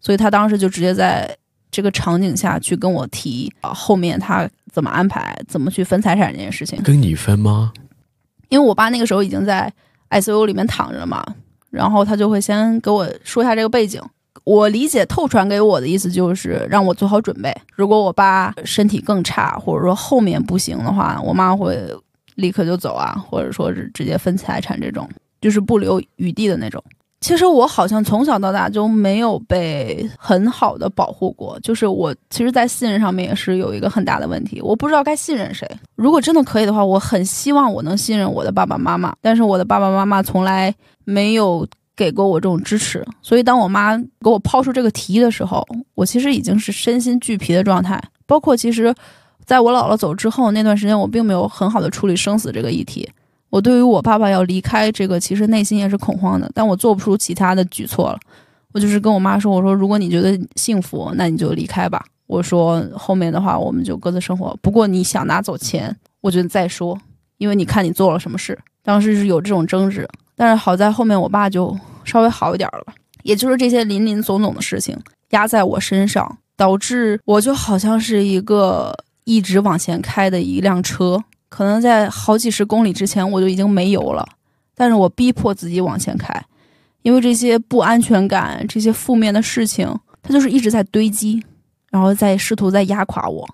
所以她当时就直接在这个场景下去跟我提啊，后面她怎么安排，怎么去分财产这件事情。跟你分吗？因为我爸那个时候已经在 ICU 里面躺着了嘛。然后他就会先给我说一下这个背景，我理解透传给我的意思就是让我做好准备，如果我爸身体更差，或者说后面不行的话，我妈会立刻就走啊，或者说是直接分财产这种，就是不留余地的那种。其实我好像从小到大就没有被很好的保护过，就是我其实，在信任上面也是有一个很大的问题，我不知道该信任谁。如果真的可以的话，我很希望我能信任我的爸爸妈妈，但是我的爸爸妈妈从来没有给过我这种支持。所以，当我妈给我抛出这个提议的时候，我其实已经是身心俱疲的状态。包括其实，在我姥姥走之后那段时间，我并没有很好的处理生死这个议题。我对于我爸爸要离开这个，其实内心也是恐慌的，但我做不出其他的举措了。我就是跟我妈说：“我说如果你觉得幸福，那你就离开吧。我说后面的话我们就各自生活。不过你想拿走钱，我觉得再说，因为你看你做了什么事。当时是有这种争执，但是好在后面我爸就稍微好一点了。也就是这些林林总总的事情压在我身上，导致我就好像是一个一直往前开的一辆车。”可能在好几十公里之前我就已经没油了，但是我逼迫自己往前开，因为这些不安全感、这些负面的事情，它就是一直在堆积，然后在试图在压垮我。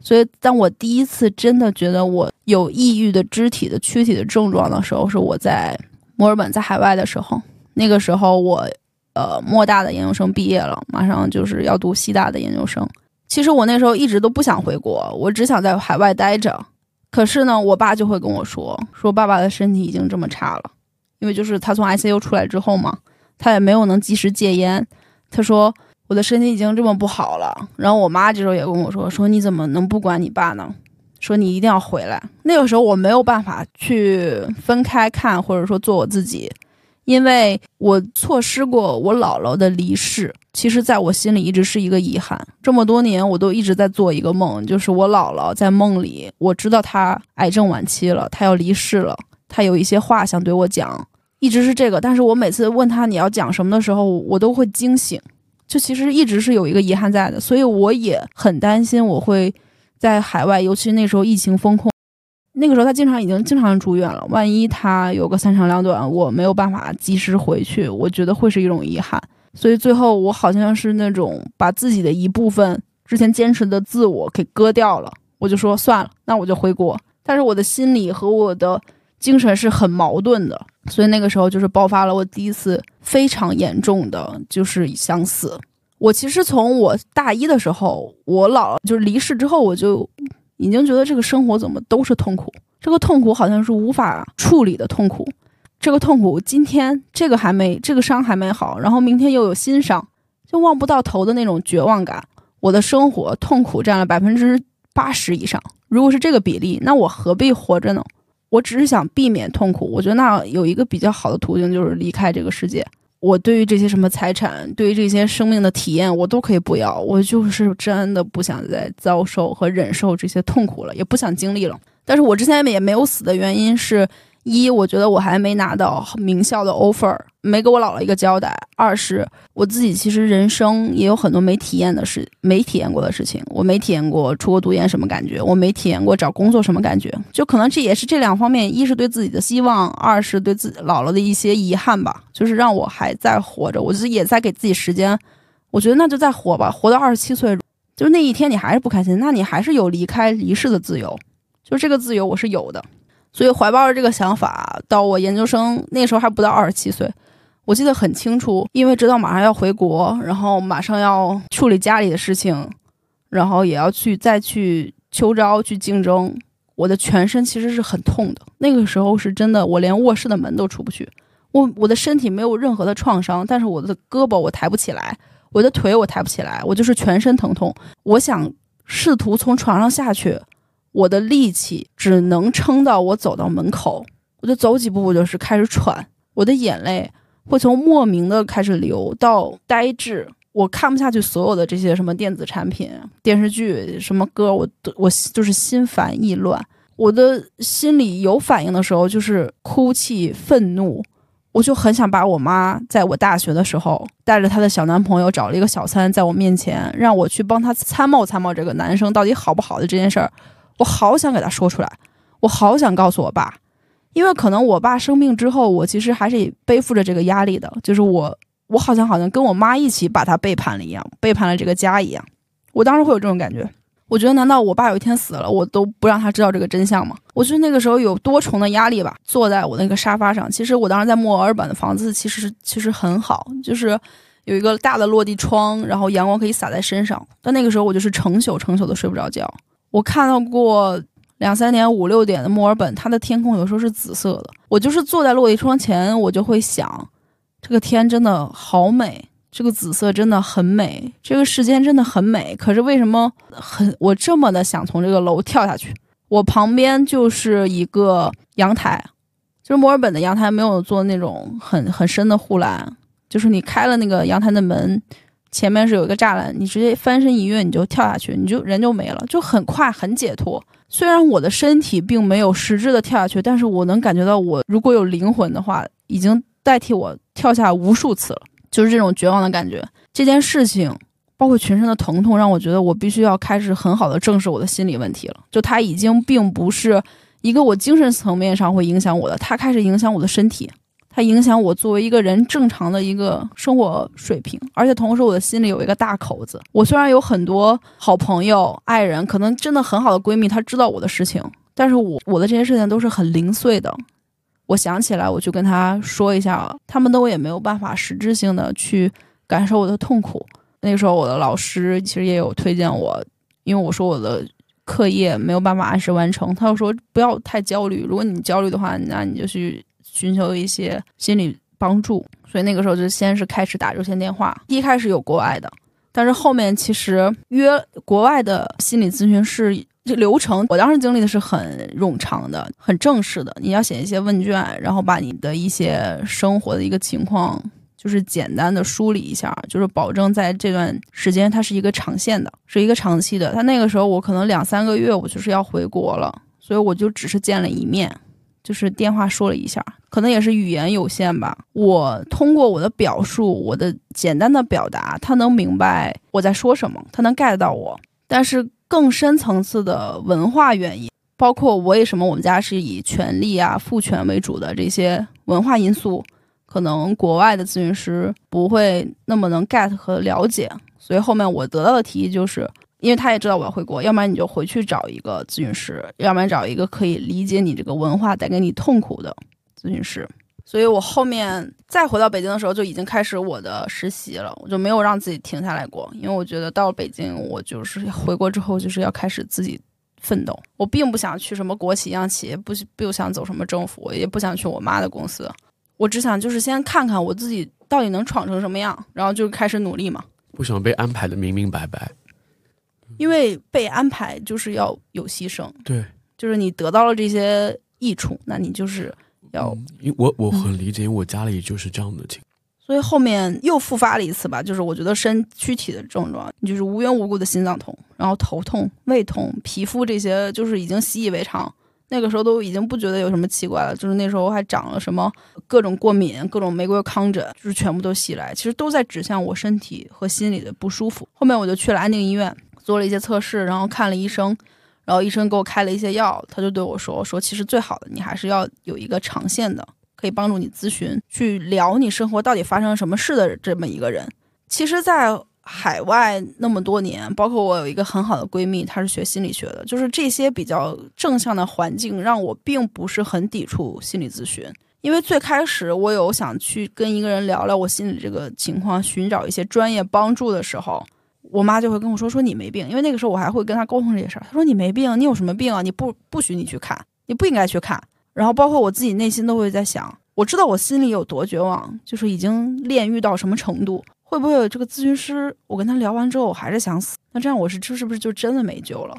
所以，当我第一次真的觉得我有抑郁的肢体的躯体的症状的时候，是我在墨尔本在海外的时候。那个时候，我呃莫大的研究生毕业了，马上就是要读西大的研究生。其实我那时候一直都不想回国，我只想在海外待着。可是呢，我爸就会跟我说，说爸爸的身体已经这么差了，因为就是他从 ICU 出来之后嘛，他也没有能及时戒烟。他说我的身体已经这么不好了。然后我妈这时候也跟我说，说你怎么能不管你爸呢？说你一定要回来。那个时候我没有办法去分开看，或者说做我自己。因为我错失过我姥姥的离世，其实在我心里一直是一个遗憾。这么多年，我都一直在做一个梦，就是我姥姥在梦里，我知道她癌症晚期了，她要离世了，她有一些话想对我讲，一直是这个。但是我每次问她你要讲什么的时候，我都会惊醒，就其实一直是有一个遗憾在的，所以我也很担心我会在海外，尤其那时候疫情封控。那个时候他经常已经经常住院了，万一他有个三长两短，我没有办法及时回去，我觉得会是一种遗憾。所以最后我好像是那种把自己的一部分之前坚持的自我给割掉了，我就说算了，那我就回国。但是我的心理和我的精神是很矛盾的，所以那个时候就是爆发了我第一次非常严重的就是想死。我其实从我大一的时候，我姥姥就是离世之后，我就。已经觉得这个生活怎么都是痛苦，这个痛苦好像是无法处理的痛苦，这个痛苦今天这个还没这个伤还没好，然后明天又有新伤，就望不到头的那种绝望感。我的生活痛苦占了百分之八十以上，如果是这个比例，那我何必活着呢？我只是想避免痛苦，我觉得那有一个比较好的途径就是离开这个世界。我对于这些什么财产，对于这些生命的体验，我都可以不要。我就是真的不想再遭受和忍受这些痛苦了，也不想经历了。但是我之前也没有死的原因是。一，我觉得我还没拿到名校的 offer，没给我姥姥一个交代。二是我自己其实人生也有很多没体验的事，没体验过的事情。我没体验过出国读研什么感觉，我没体验过找工作什么感觉。就可能这也是这两方面，一是对自己的希望，二是对自己姥姥的一些遗憾吧。就是让我还在活着，我就是也在给自己时间。我觉得那就再活吧，活到二十七岁，就是那一天你还是不开心，那你还是有离开离世的自由。就这个自由我是有的。所以怀抱着这个想法，到我研究生那时候还不到二十七岁，我记得很清楚，因为知道马上要回国，然后马上要处理家里的事情，然后也要去再去秋招去竞争，我的全身其实是很痛的。那个时候是真的，我连卧室的门都出不去。我我的身体没有任何的创伤，但是我的胳膊我抬不起来，我的腿我抬不起来，我就是全身疼痛。我想试图从床上下去。我的力气只能撑到我走到门口，我就走几步，我就是开始喘，我的眼泪会从莫名的开始流到呆滞，我看不下去所有的这些什么电子产品、电视剧、什么歌，我都我就是心烦意乱，我的心里有反应的时候就是哭泣、愤怒，我就很想把我妈在我大学的时候带着她的小男朋友找了一个小三，在我面前让我去帮他参谋参谋这个男生到底好不好的这件事儿。我好想给他说出来，我好想告诉我爸，因为可能我爸生病之后，我其实还是背负着这个压力的，就是我，我好像好像跟我妈一起把他背叛了一样，背叛了这个家一样。我当时会有这种感觉，我觉得难道我爸有一天死了，我都不让他知道这个真相吗？我觉得那个时候有多重的压力吧。坐在我那个沙发上，其实我当时在墨尔本的房子其实其实很好，就是有一个大的落地窗，然后阳光可以洒在身上。但那个时候我就是成宿成宿的睡不着觉。我看到过两三点、五六点的墨尔本，它的天空有时候是紫色的。我就是坐在落地窗前，我就会想，这个天真的好美，这个紫色真的很美，这个世间真的很美。可是为什么很我这么的想从这个楼跳下去？我旁边就是一个阳台，就是墨尔本的阳台没有做那种很很深的护栏，就是你开了那个阳台的门，前面是有一个栅栏，你直接翻身一跃你就跳下去，你就人就没了，就很快很解脱。虽然我的身体并没有实质的跳下去，但是我能感觉到我如果有灵魂的话，已经代替我跳下无数次了，就是这种绝望的感觉。这件事情。包括全身的疼痛，让我觉得我必须要开始很好的正视我的心理问题了。就它已经并不是一个我精神层面上会影响我的，它开始影响我的身体，它影响我作为一个人正常的一个生活水平。而且同时，我的心里有一个大口子。我虽然有很多好朋友、爱人，可能真的很好的闺蜜，她知道我的事情，但是我我的这些事情都是很零碎的。我想起来，我就跟她说一下，他们都也没有办法实质性的去感受我的痛苦。那个时候，我的老师其实也有推荐我，因为我说我的课业没有办法按时完成，他就说不要太焦虑，如果你焦虑的话，那你就去寻求一些心理帮助。所以那个时候就先是开始打热线电话，一开始有国外的，但是后面其实约国外的心理咨询师这流程，我当时经历的是很冗长的、很正式的，你要写一些问卷，然后把你的一些生活的一个情况。就是简单的梳理一下，就是保证在这段时间它是一个长线的，是一个长期的。他那个时候我可能两三个月我就是要回国了，所以我就只是见了一面，就是电话说了一下，可能也是语言有限吧。我通过我的表述，我的简单的表达，他能明白我在说什么，他能 get 到我。但是更深层次的文化原因，包括为什么我们家是以权力啊、父权为主的这些文化因素。可能国外的咨询师不会那么能 get 和了解，所以后面我得到的提议就是，因为他也知道我要回国，要不然你就回去找一个咨询师，要不然找一个可以理解你这个文化带给你痛苦的咨询师。所以我后面再回到北京的时候，就已经开始我的实习了，我就没有让自己停下来过，因为我觉得到了北京，我就是回国之后就是要开始自己奋斗。我并不想去什么国企、央企，不不想走什么政府，也不想去我妈的公司。我只想就是先看看我自己到底能闯成什么样，然后就开始努力嘛。不想被安排的明明白白，因为被安排就是要有牺牲。对，就是你得到了这些益处，那你就是要。因我我很理解，因为我家里就是这样的情况。所以后面又复发了一次吧，就是我觉得身躯体的症状，就是无缘无故的心脏痛，然后头痛、胃痛、皮肤这些，就是已经习以为常。那个时候都已经不觉得有什么奇怪了，就是那时候还长了什么各种过敏、各种玫瑰糠疹，就是全部都袭来，其实都在指向我身体和心理的不舒服。后面我就去了安定医院，做了一些测试，然后看了医生，然后医生给我开了一些药，他就对我说：“说其实最好的你还是要有一个长线的，可以帮助你咨询，去聊你生活到底发生了什么事的这么一个人。”其实，在海外那么多年，包括我有一个很好的闺蜜，她是学心理学的，就是这些比较正向的环境，让我并不是很抵触心理咨询。因为最开始我有想去跟一个人聊聊我心里这个情况，寻找一些专业帮助的时候，我妈就会跟我说：“说你没病。”因为那个时候我还会跟她沟通这些事儿。她说：“你没病，你有什么病啊？你不不许你去看，你不应该去看。”然后包括我自己内心都会在想，我知道我心里有多绝望，就是已经炼狱到什么程度。会不会有这个咨询师？我跟他聊完之后，我还是想死。那这样我是这是不是就真的没救了？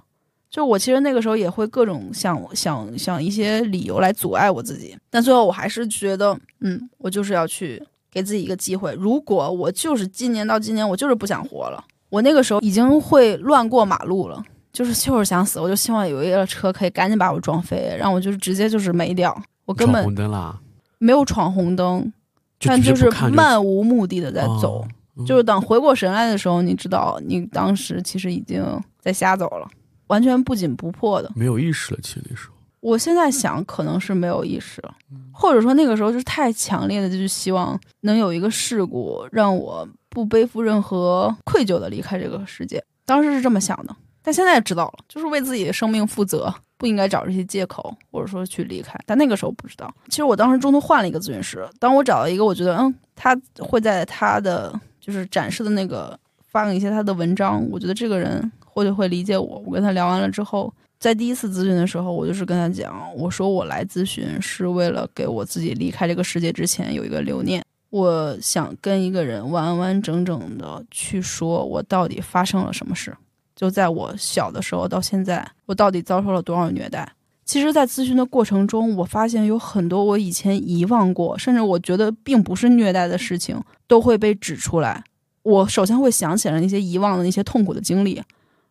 就我其实那个时候也会各种想想想一些理由来阻碍我自己，但最后我还是觉得，嗯，我就是要去给自己一个机会。如果我就是今年到今年我就是不想活了，我那个时候已经会乱过马路了，就是就是想死。我就希望有一个车可以赶紧把我撞飞，让我就是直接就是没掉。我根本红灯啦，没有闯红灯，但就是漫无目的的在走。就是等回过神来的时候，你知道，你当时其实已经在瞎走了，完全不紧不迫的，没有意识了。其实那时候，我现在想，可能是没有意识了，或者说那个时候就是太强烈的，就是希望能有一个事故让我不背负任何愧疚的离开这个世界。当时是这么想的，但现在知道了，就是为自己的生命负责，不应该找这些借口，或者说去离开。但那个时候不知道，其实我当时中途换了一个咨询师，当我找到一个，我觉得，嗯，他会在他的。就是展示的那个，发了一些他的文章，我觉得这个人或许会理解我。我跟他聊完了之后，在第一次咨询的时候，我就是跟他讲，我说我来咨询是为了给我自己离开这个世界之前有一个留念。我想跟一个人完完整整的去说，我到底发生了什么事，就在我小的时候到现在，我到底遭受了多少虐待。其实，在咨询的过程中，我发现有很多我以前遗忘过，甚至我觉得并不是虐待的事情，都会被指出来。我首先会想起来那些遗忘的那些痛苦的经历，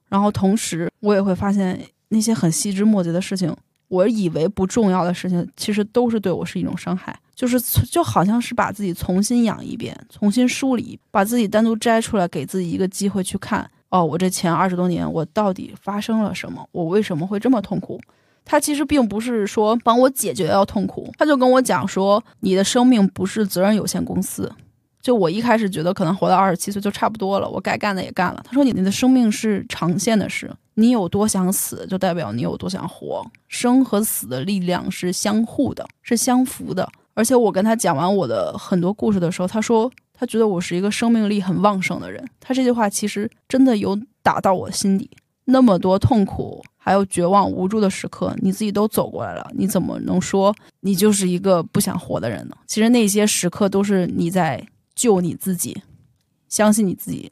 然后同时我也会发现那些很细枝末节的事情，我以为不重要的事情，其实都是对我是一种伤害。就是就好像是把自己重新养一遍，重新梳理，把自己单独摘出来，给自己一个机会去看。哦，我这前二十多年，我到底发生了什么？我为什么会这么痛苦？他其实并不是说帮我解决要痛苦，他就跟我讲说，你的生命不是责任有限公司。就我一开始觉得可能活到二十七岁就差不多了，我该干的也干了。他说，你你的生命是长线的事，你有多想死，就代表你有多想活。生和死的力量是相互的，是相符的。而且我跟他讲完我的很多故事的时候，他说他觉得我是一个生命力很旺盛的人。他这句话其实真的有打到我心底。那么多痛苦。还有绝望无助的时刻，你自己都走过来了，你怎么能说你就是一个不想活的人呢？其实那些时刻都是你在救你自己，相信你自己。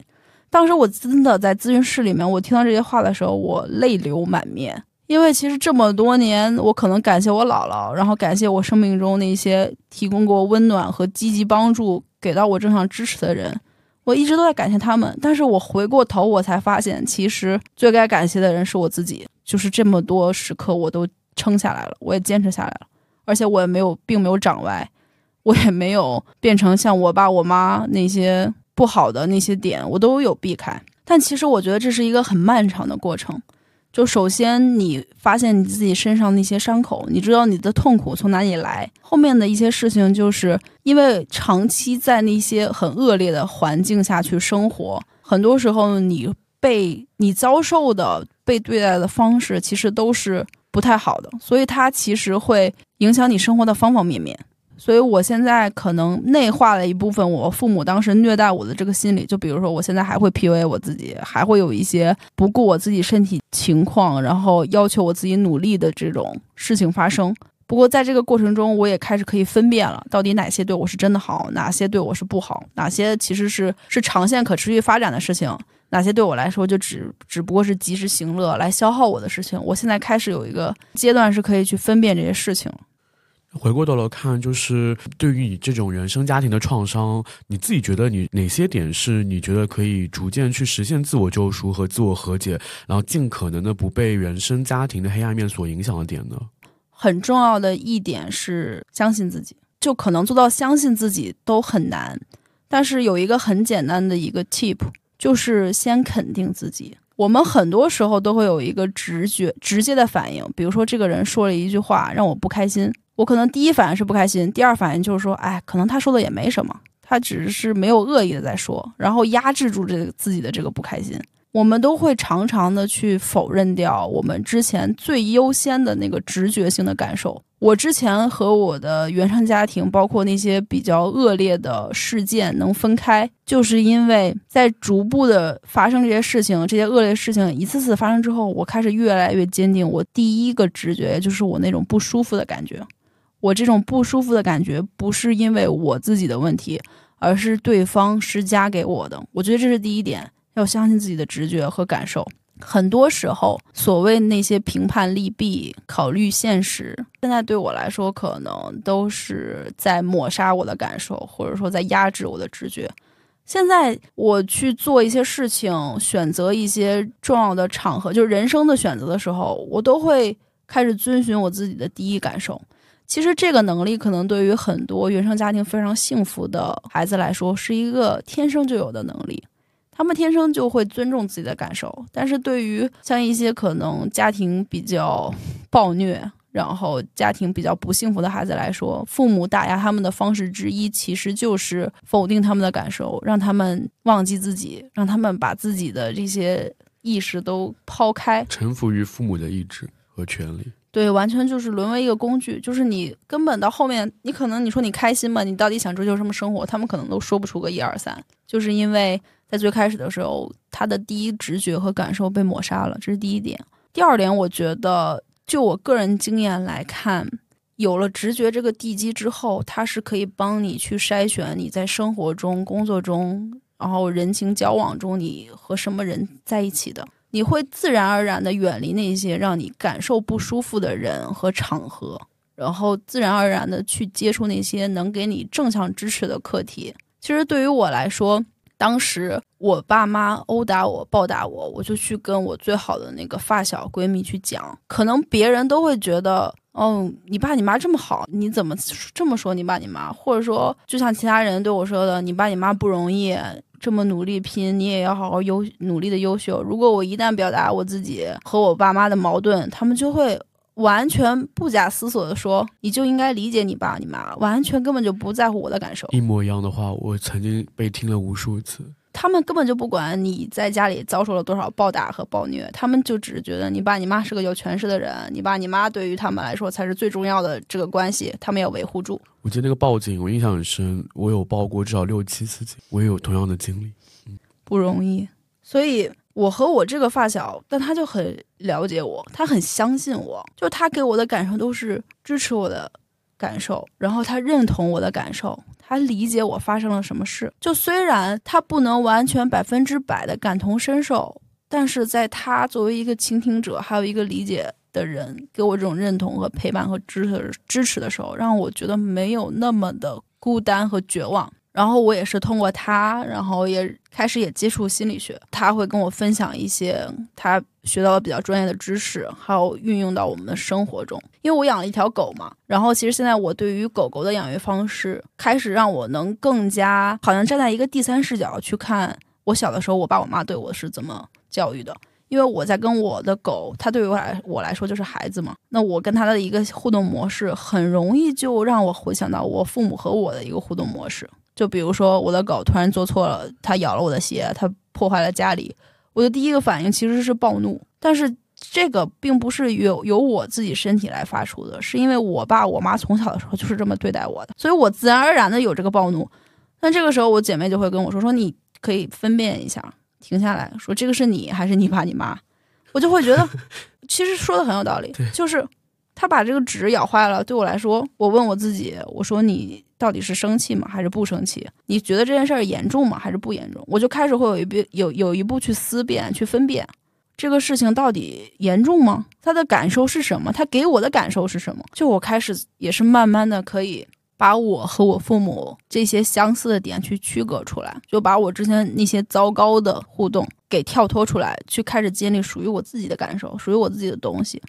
当时我真的在咨询室里面，我听到这些话的时候，我泪流满面。因为其实这么多年，我可能感谢我姥姥，然后感谢我生命中那些提供过温暖和积极帮助、给到我正向支持的人。我一直都在感谢他们，但是我回过头，我才发现，其实最该感谢的人是我自己。就是这么多时刻，我都撑下来了，我也坚持下来了，而且我也没有，并没有长歪，我也没有变成像我爸我妈那些不好的那些点，我都有避开。但其实我觉得这是一个很漫长的过程。就首先你发现你自己身上那些伤口，你知道你的痛苦从哪里来，后面的一些事情，就是因为长期在那些很恶劣的环境下去生活，很多时候你被你遭受的被对待的方式，其实都是不太好的，所以它其实会影响你生活的方方面面。所以，我现在可能内化了一部分我父母当时虐待我的这个心理。就比如说，我现在还会 PUA 我自己，还会有一些不顾我自己身体情况，然后要求我自己努力的这种事情发生。不过，在这个过程中，我也开始可以分辨了，到底哪些对我是真的好，哪些对我是不好，哪些其实是是长线可持续发展的事情，哪些对我来说就只只不过是及时行乐来消耗我的事情。我现在开始有一个阶段是可以去分辨这些事情。回过头来看，就是对于你这种原生家庭的创伤，你自己觉得你哪些点是你觉得可以逐渐去实现自我救赎和自我和解，然后尽可能的不被原生家庭的黑暗面所影响的点呢？很重要的一点是相信自己，就可能做到相信自己都很难，但是有一个很简单的一个 tip，就是先肯定自己。我们很多时候都会有一个直觉、直接的反应，比如说这个人说了一句话让我不开心。我可能第一反应是不开心，第二反应就是说，哎，可能他说的也没什么，他只是没有恶意的在说，然后压制住这个自己的这个不开心。我们都会常常的去否认掉我们之前最优先的那个直觉性的感受。我之前和我的原生家庭，包括那些比较恶劣的事件能分开，就是因为在逐步的发生这些事情，这些恶劣事情一次次发生之后，我开始越来越坚定，我第一个直觉就是我那种不舒服的感觉。我这种不舒服的感觉不是因为我自己的问题，而是对方施加给我的。我觉得这是第一点，要相信自己的直觉和感受。很多时候，所谓那些评判利弊、考虑现实，现在对我来说，可能都是在抹杀我的感受，或者说在压制我的直觉。现在我去做一些事情，选择一些重要的场合，就是人生的选择的时候，我都会开始遵循我自己的第一感受。其实这个能力可能对于很多原生家庭非常幸福的孩子来说，是一个天生就有的能力。他们天生就会尊重自己的感受。但是对于像一些可能家庭比较暴虐，然后家庭比较不幸福的孩子来说，父母打压他们的方式之一，其实就是否定他们的感受，让他们忘记自己，让他们把自己的这些意识都抛开，臣服于父母的意志和权利。对，完全就是沦为一个工具，就是你根本到后面，你可能你说你开心吗？你到底想追求什么生活？他们可能都说不出个一二三，就是因为在最开始的时候，他的第一直觉和感受被抹杀了，这是第一点。第二点，我觉得就我个人经验来看，有了直觉这个地基之后，它是可以帮你去筛选你在生活中、工作中，然后人情交往中，你和什么人在一起的。你会自然而然的远离那些让你感受不舒服的人和场合，然后自然而然的去接触那些能给你正向支持的课题。其实对于我来说，当时我爸妈殴打我、暴打我，我就去跟我最好的那个发小闺蜜去讲，可能别人都会觉得。哦，你爸你妈这么好，你怎么这么说你爸你妈？或者说，就像其他人对我说的，你爸你妈不容易，这么努力拼，你也要好好优努力的优秀。如果我一旦表达我自己和我爸妈的矛盾，他们就会完全不假思索的说，你就应该理解你爸你妈，完全根本就不在乎我的感受。一模一样的话，我曾经被听了无数次。他们根本就不管你在家里遭受了多少暴打和暴虐，他们就只是觉得你爸你妈是个有权势的人，你爸你妈对于他们来说才是最重要的这个关系，他们要维护住。我记得那个报警，我印象很深，我有报过至少六七次警，我也有同样的经历，嗯，不容易。所以我和我这个发小，但他就很了解我，他很相信我，就他给我的感受都是支持我的感受，然后他认同我的感受。他理解我发生了什么事，就虽然他不能完全百分之百的感同身受，但是在他作为一个倾听者，还有一个理解的人，给我这种认同和陪伴和支持支持的时候，让我觉得没有那么的孤单和绝望。然后我也是通过他，然后也开始也接触心理学。他会跟我分享一些他学到的比较专业的知识，还有运用到我们的生活中。因为我养了一条狗嘛，然后其实现在我对于狗狗的养育方式，开始让我能更加好像站在一个第三视角去看我小的时候我爸我妈对我是怎么教育的。因为我在跟我的狗，它对于我来我来说就是孩子嘛。那我跟它的一个互动模式，很容易就让我回想到我父母和我的一个互动模式。就比如说，我的狗突然做错了，它咬了我的鞋，它破坏了家里，我的第一个反应其实是暴怒。但是这个并不是由由我自己身体来发出的，是因为我爸我妈从小的时候就是这么对待我的，所以我自然而然的有这个暴怒。那这个时候，我姐妹就会跟我说：“说你可以分辨一下。”停下来说，这个是你还是你爸你妈？我就会觉得，其实说的很有道理。就是他把这个纸咬坏了，对我来说，我问我自己，我说你到底是生气吗，还是不生气？你觉得这件事儿严重吗，还是不严重？我就开始会有一步有有一步去思辨，去分辨这个事情到底严重吗？他的感受是什么？他给我的感受是什么？就我开始也是慢慢的可以。把我和我父母这些相似的点去区隔出来，就把我之前那些糟糕的互动给跳脱出来，去开始建立属于我自己的感受，属于我自己的东西。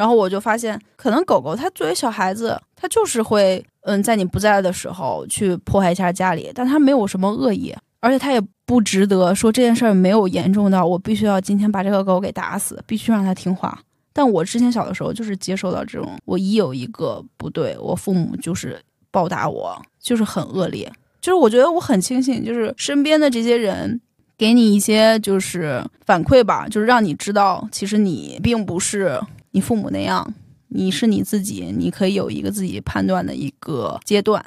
然后我就发现，可能狗狗它作为小孩子，它就是会，嗯，在你不在的时候去破坏一下家里，但它没有什么恶意，而且它也不值得说这件事儿没有严重到我必须要今天把这个狗给打死，必须让它听话。但我之前小的时候就是接受到这种，我一有一个不对，我父母就是。暴打我就是很恶劣，就是我觉得我很庆幸，就是身边的这些人给你一些就是反馈吧，就是让你知道，其实你并不是你父母那样，你是你自己，你可以有一个自己判断的一个阶段。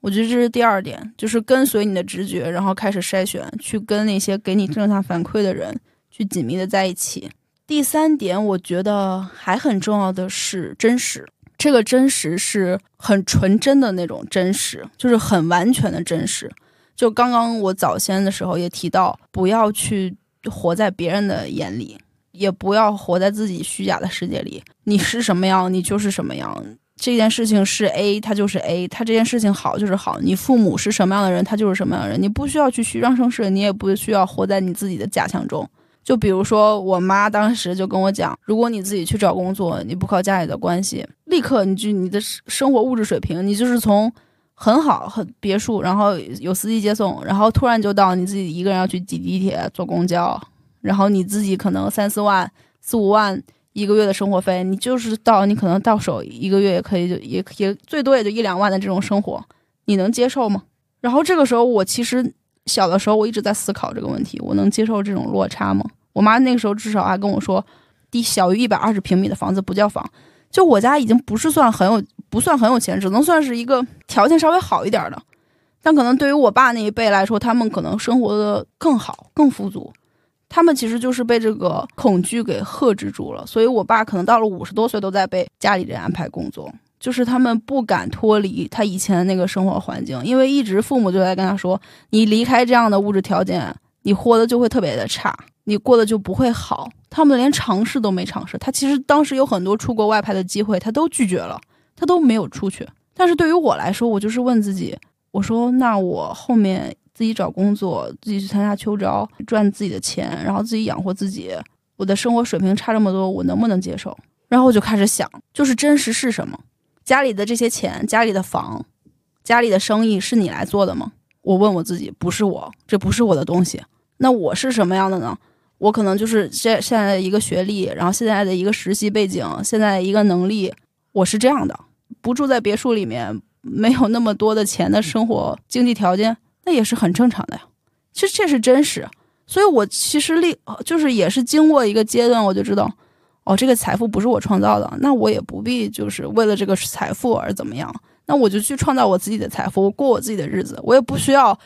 我觉得这是第二点，就是跟随你的直觉，然后开始筛选，去跟那些给你正向反馈的人去紧密的在一起。第三点，我觉得还很重要的是真实。这个真实是很纯真的那种真实，就是很完全的真实。就刚刚我早先的时候也提到，不要去活在别人的眼里，也不要活在自己虚假的世界里。你是什么样，你就是什么样。这件事情是 A，它就是 A，它这件事情好就是好。你父母是什么样的人，他就是什么样的人。你不需要去虚张声势，你也不需要活在你自己的假象中。就比如说，我妈当时就跟我讲，如果你自己去找工作，你不靠家里的关系，立刻你就你的生活物质水平，你就是从很好很别墅，然后有司机接送，然后突然就到你自己一个人要去挤地铁、坐公交，然后你自己可能三四万、四五万一个月的生活费，你就是到你可能到手一个月也可以就也也最多也就一两万的这种生活，你能接受吗？然后这个时候我其实。小的时候，我一直在思考这个问题：我能接受这种落差吗？我妈那个时候至少还跟我说，低小于一百二十平米的房子不叫房。就我家已经不是算很有，不算很有钱，只能算是一个条件稍微好一点的。但可能对于我爸那一辈来说，他们可能生活的更好、更富足。他们其实就是被这个恐惧给克制住了。所以我爸可能到了五十多岁，都在被家里人安排工作。就是他们不敢脱离他以前的那个生活环境，因为一直父母就在跟他说：“你离开这样的物质条件，你活的就会特别的差，你过得就不会好。”他们连尝试都没尝试。他其实当时有很多出国外派的机会，他都拒绝了，他都没有出去。但是对于我来说，我就是问自己，我说那我后面自己找工作，自己去参加秋招，赚自己的钱，然后自己养活自己，我的生活水平差这么多，我能不能接受？然后我就开始想，就是真实是什么？家里的这些钱，家里的房，家里的生意是你来做的吗？我问我自己，不是我，这不是我的东西。那我是什么样的呢？我可能就是现现在的一个学历，然后现在的一个实习背景，现在一个能力，我是这样的。不住在别墅里面，没有那么多的钱的生活经济条件，那也是很正常的呀。其实这是真实，所以我其实历就是也是经过一个阶段，我就知道，哦，这个财富不是我创造的，那我也不必就是为了这个财富而怎么样。那我就去创造我自己的财富，我过我自己的日子，我也不需要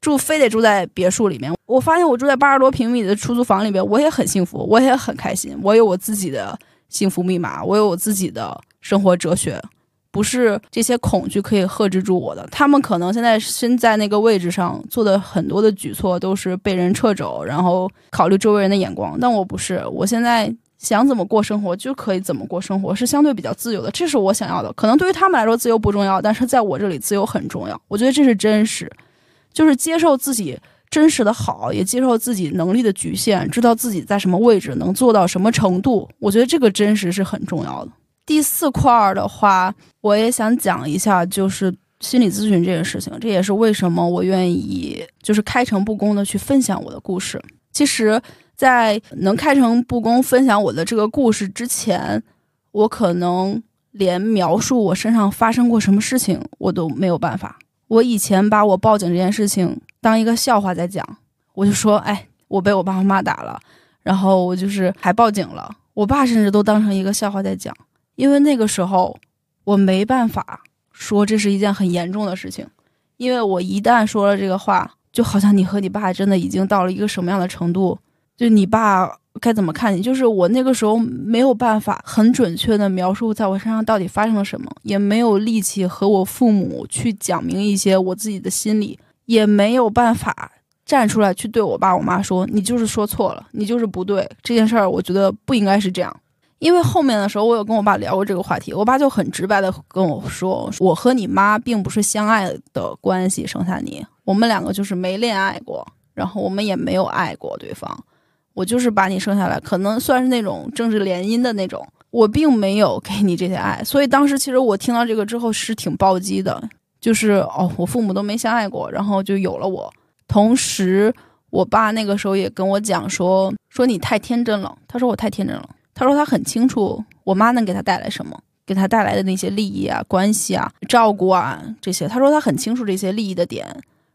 住，非得住在别墅里面。我发现我住在八十多平米的出租房里边，我也很幸福，我也很开心。我有我自己的幸福密码，我有我自己的生活哲学，不是这些恐惧可以遏制住我的。他们可能现在身在那个位置上做的很多的举措都是被人掣肘，然后考虑周围人的眼光，但我不是，我现在。想怎么过生活就可以怎么过生活，是相对比较自由的，这是我想要的。可能对于他们来说，自由不重要，但是在我这里，自由很重要。我觉得这是真实，就是接受自己真实的好，也接受自己能力的局限，知道自己在什么位置，能做到什么程度。我觉得这个真实是很重要的。第四块的话，我也想讲一下，就是心理咨询这件事情，这也是为什么我愿意就是开诚布公的去分享我的故事。其实。在能开诚布公分享我的这个故事之前，我可能连描述我身上发生过什么事情我都没有办法。我以前把我报警这件事情当一个笑话在讲，我就说：“哎，我被我爸妈打了，然后我就是还报警了。”我爸甚至都当成一个笑话在讲，因为那个时候我没办法说这是一件很严重的事情，因为我一旦说了这个话，就好像你和你爸真的已经到了一个什么样的程度。就你爸该怎么看你？就是我那个时候没有办法很准确的描述在我身上到底发生了什么，也没有力气和我父母去讲明一些我自己的心理，也没有办法站出来去对我爸我妈说你就是说错了，你就是不对这件事儿，我觉得不应该是这样。因为后面的时候我有跟我爸聊过这个话题，我爸就很直白的跟我说，我和你妈并不是相爱的关系生下你，我们两个就是没恋爱过，然后我们也没有爱过对方。我就是把你生下来，可能算是那种政治联姻的那种，我并没有给你这些爱，所以当时其实我听到这个之后是挺暴击的，就是哦，我父母都没相爱过，然后就有了我。同时，我爸那个时候也跟我讲说，说你太天真了。他说我太天真了。他说他很清楚我妈能给他带来什么，给他带来的那些利益啊、关系啊、照顾啊这些。他说他很清楚这些利益的点。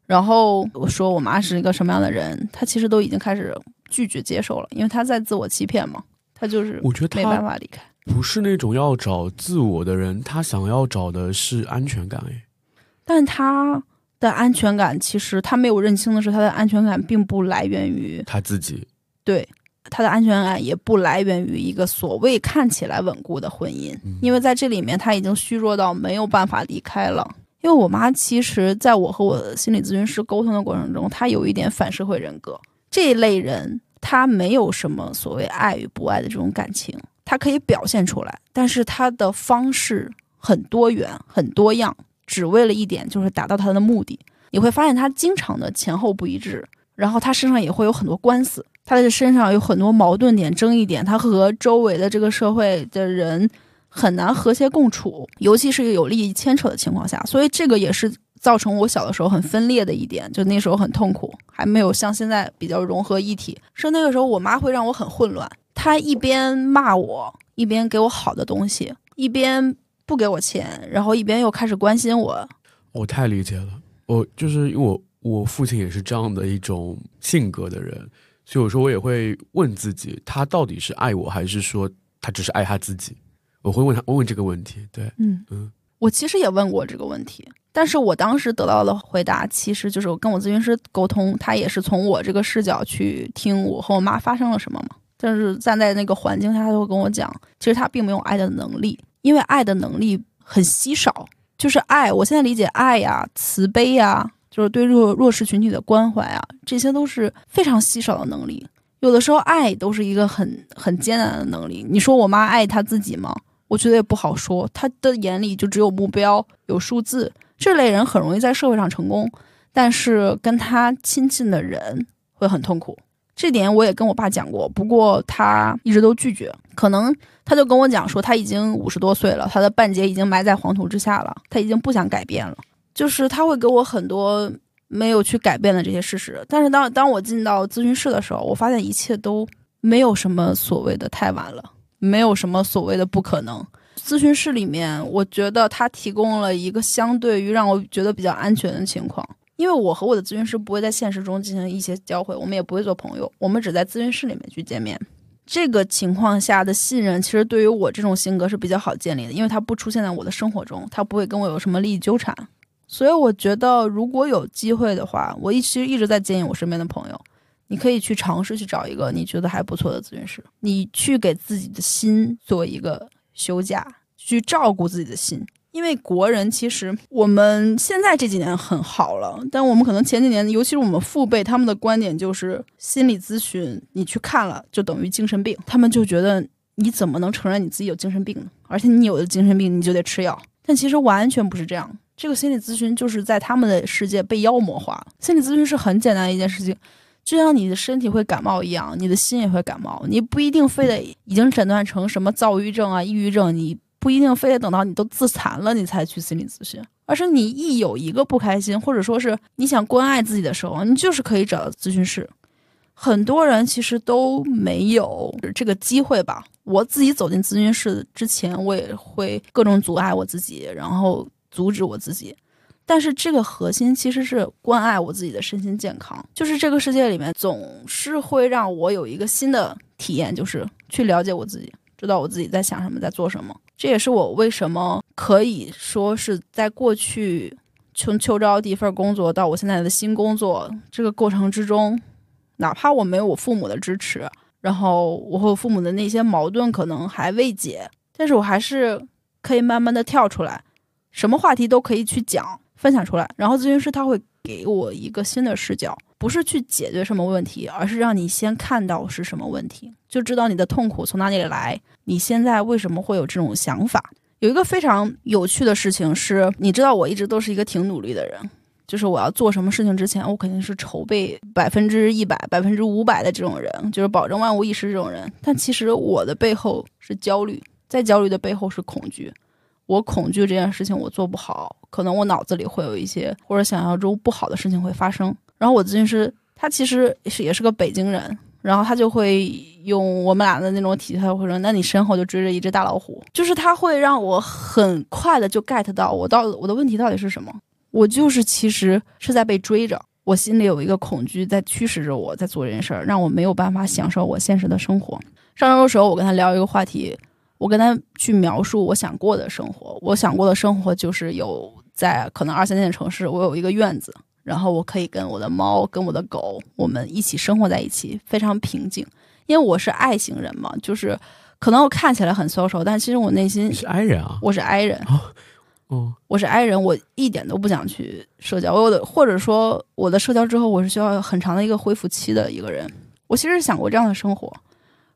然后我说我妈是一个什么样的人，他其实都已经开始。拒绝接受了，因为他在自我欺骗嘛，他就是我觉得没办法离开。不是那种要找自我的人，他想要找的是安全感诶。但他的安全感其实他没有认清的是，他的安全感并不来源于他自己。对，他的安全感也不来源于一个所谓看起来稳固的婚姻，因为在这里面他已经虚弱到没有办法离开了。因为我妈其实在我和我的心理咨询师沟通的过程中，她有一点反社会人格。这一类人，他没有什么所谓爱与不爱的这种感情，他可以表现出来，但是他的方式很多元、很多样，只为了一点，就是达到他的目的。你会发现他经常的前后不一致，然后他身上也会有很多官司，他的身上有很多矛盾点、争议点，他和周围的这个社会的人很难和谐共处，尤其是有利益牵扯的情况下，所以这个也是。造成我小的时候很分裂的一点，就那时候很痛苦，还没有像现在比较融合一体。是那个时候，我妈会让我很混乱。她一边骂我，一边给我好的东西，一边不给我钱，然后一边又开始关心我。我太理解了，我就是因为我我父亲也是这样的一种性格的人，所以有时候我也会问自己，他到底是爱我，还是说他只是爱他自己？我会问他，问问这个问题。对，嗯嗯，我其实也问过这个问题。但是我当时得到的回答，其实就是我跟我咨询师沟通，他也是从我这个视角去听我和我妈发生了什么嘛。但是站在那个环境下，他会跟我讲，其实他并没有爱的能力，因为爱的能力很稀少。就是爱，我现在理解爱呀、慈悲呀，就是对弱弱势群体的关怀啊，这些都是非常稀少的能力。有的时候爱都是一个很很艰难的能力。你说我妈爱她自己吗？我觉得也不好说。她的眼里就只有目标，有数字。这类人很容易在社会上成功，但是跟他亲近的人会很痛苦。这点我也跟我爸讲过，不过他一直都拒绝。可能他就跟我讲说，他已经五十多岁了，他的半截已经埋在黄土之下了，他已经不想改变了。就是他会给我很多没有去改变的这些事实。但是当当我进到咨询室的时候，我发现一切都没有什么所谓的太晚了，没有什么所谓的不可能。咨询室里面，我觉得他提供了一个相对于让我觉得比较安全的情况。因为我和我的咨询师不会在现实中进行一些交汇，我们也不会做朋友，我们只在咨询室里面去见面。这个情况下的信任，其实对于我这种性格是比较好建立的，因为他不出现在我的生活中，他不会跟我有什么利益纠缠。所以我觉得，如果有机会的话，我一其实一直在建议我身边的朋友，你可以去尝试去找一个你觉得还不错的咨询师，你去给自己的心做一个休假，去照顾自己的心。因为国人其实我们现在这几年很好了，但我们可能前几年，尤其是我们父辈，他们的观点就是心理咨询你去看了就等于精神病，他们就觉得你怎么能承认你自己有精神病呢？而且你有了精神病你就得吃药，但其实完全不是这样。这个心理咨询就是在他们的世界被妖魔化。心理咨询是很简单的一件事情，就像你的身体会感冒一样，你的心也会感冒，你不一定非得已经诊断成什么躁郁症啊、抑郁症，你。不一定非得等到你都自残了，你才去心理咨询，而是你一有一个不开心，或者说是你想关爱自己的时候，你就是可以找到咨询师。很多人其实都没有这个机会吧。我自己走进咨询室之前，我也会各种阻碍我自己，然后阻止我自己。但是这个核心其实是关爱我自己的身心健康。就是这个世界里面总是会让我有一个新的体验，就是去了解我自己。知道我自己在想什么，在做什么，这也是我为什么可以说是在过去从秋招第一份工作到我现在的新工作这个过程之中，哪怕我没有我父母的支持，然后我和我父母的那些矛盾可能还未解，但是我还是可以慢慢的跳出来，什么话题都可以去讲分享出来，然后咨询师他会给我一个新的视角。不是去解决什么问题，而是让你先看到是什么问题，就知道你的痛苦从哪里来。你现在为什么会有这种想法？有一个非常有趣的事情是，你知道我一直都是一个挺努力的人，就是我要做什么事情之前，我肯定是筹备百分之一百、百分之五百的这种人，就是保证万无一失这种人。但其实我的背后是焦虑，在焦虑的背后是恐惧。我恐惧这件事情我做不好，可能我脑子里会有一些或者想象中不好的事情会发生。然后我咨询师他其实是也是个北京人，然后他就会用我们俩的那种体态会说：“那你身后就追着一只大老虎。”就是他会让我很快的就 get 到我到我的问题到底是什么。我就是其实是在被追着，我心里有一个恐惧在驱使着我在做这件事儿，让我没有办法享受我现实的生活。上周的时候，我跟他聊一个话题，我跟他去描述我想过的生活。我想过的生活就是有在可能二三线城市，我有一个院子。然后我可以跟我的猫、跟我的狗，我们一起生活在一起，非常平静。因为我是爱型人嘛，就是可能我看起来很 social，但其实我内心是 I 人啊。我是 I 人，哦，我是 I 人，我一点都不想去社交。我的或者说我的社交之后，我是需要很长的一个恢复期的一个人。我其实想过这样的生活，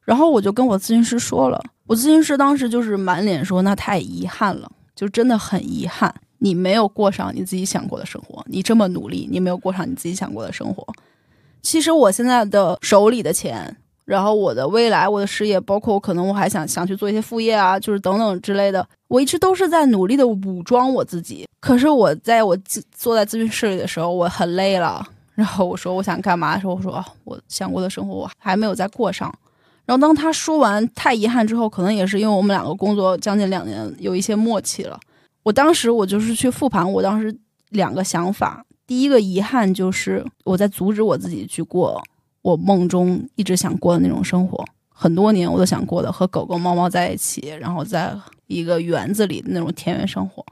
然后我就跟我咨询师说了，我咨询师当时就是满脸说那太遗憾了，就真的很遗憾。你没有过上你自己想过的生活，你这么努力，你没有过上你自己想过的生活。其实我现在的手里的钱，然后我的未来、我的事业，包括我可能我还想想去做一些副业啊，就是等等之类的，我一直都是在努力的武装我自己。可是我在我坐在咨询室里的时候，我很累了。然后我说我想干嘛的时候，我说，我想过的生活我还没有再过上。然后当他说完太遗憾之后，可能也是因为我们两个工作将近两年，有一些默契了。我当时我就是去复盘，我当时两个想法，第一个遗憾就是我在阻止我自己去过我梦中一直想过的那种生活，很多年我都想过的和狗狗猫猫在一起，然后在一个园子里的那种田园生活。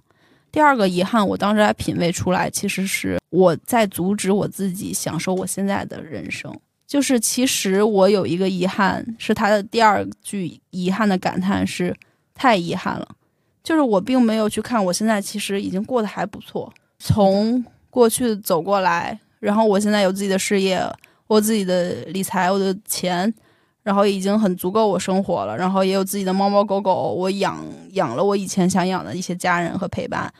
第二个遗憾，我当时还品味出来，其实是我在阻止我自己享受我现在的人生。就是其实我有一个遗憾，是他的第二句遗憾的感叹是太遗憾了。就是我并没有去看，我现在其实已经过得还不错。从过去走过来，然后我现在有自己的事业，我自己的理财，我的钱，然后已经很足够我生活了，然后也有自己的猫猫狗狗，我养养了我以前想养的一些家人和陪伴，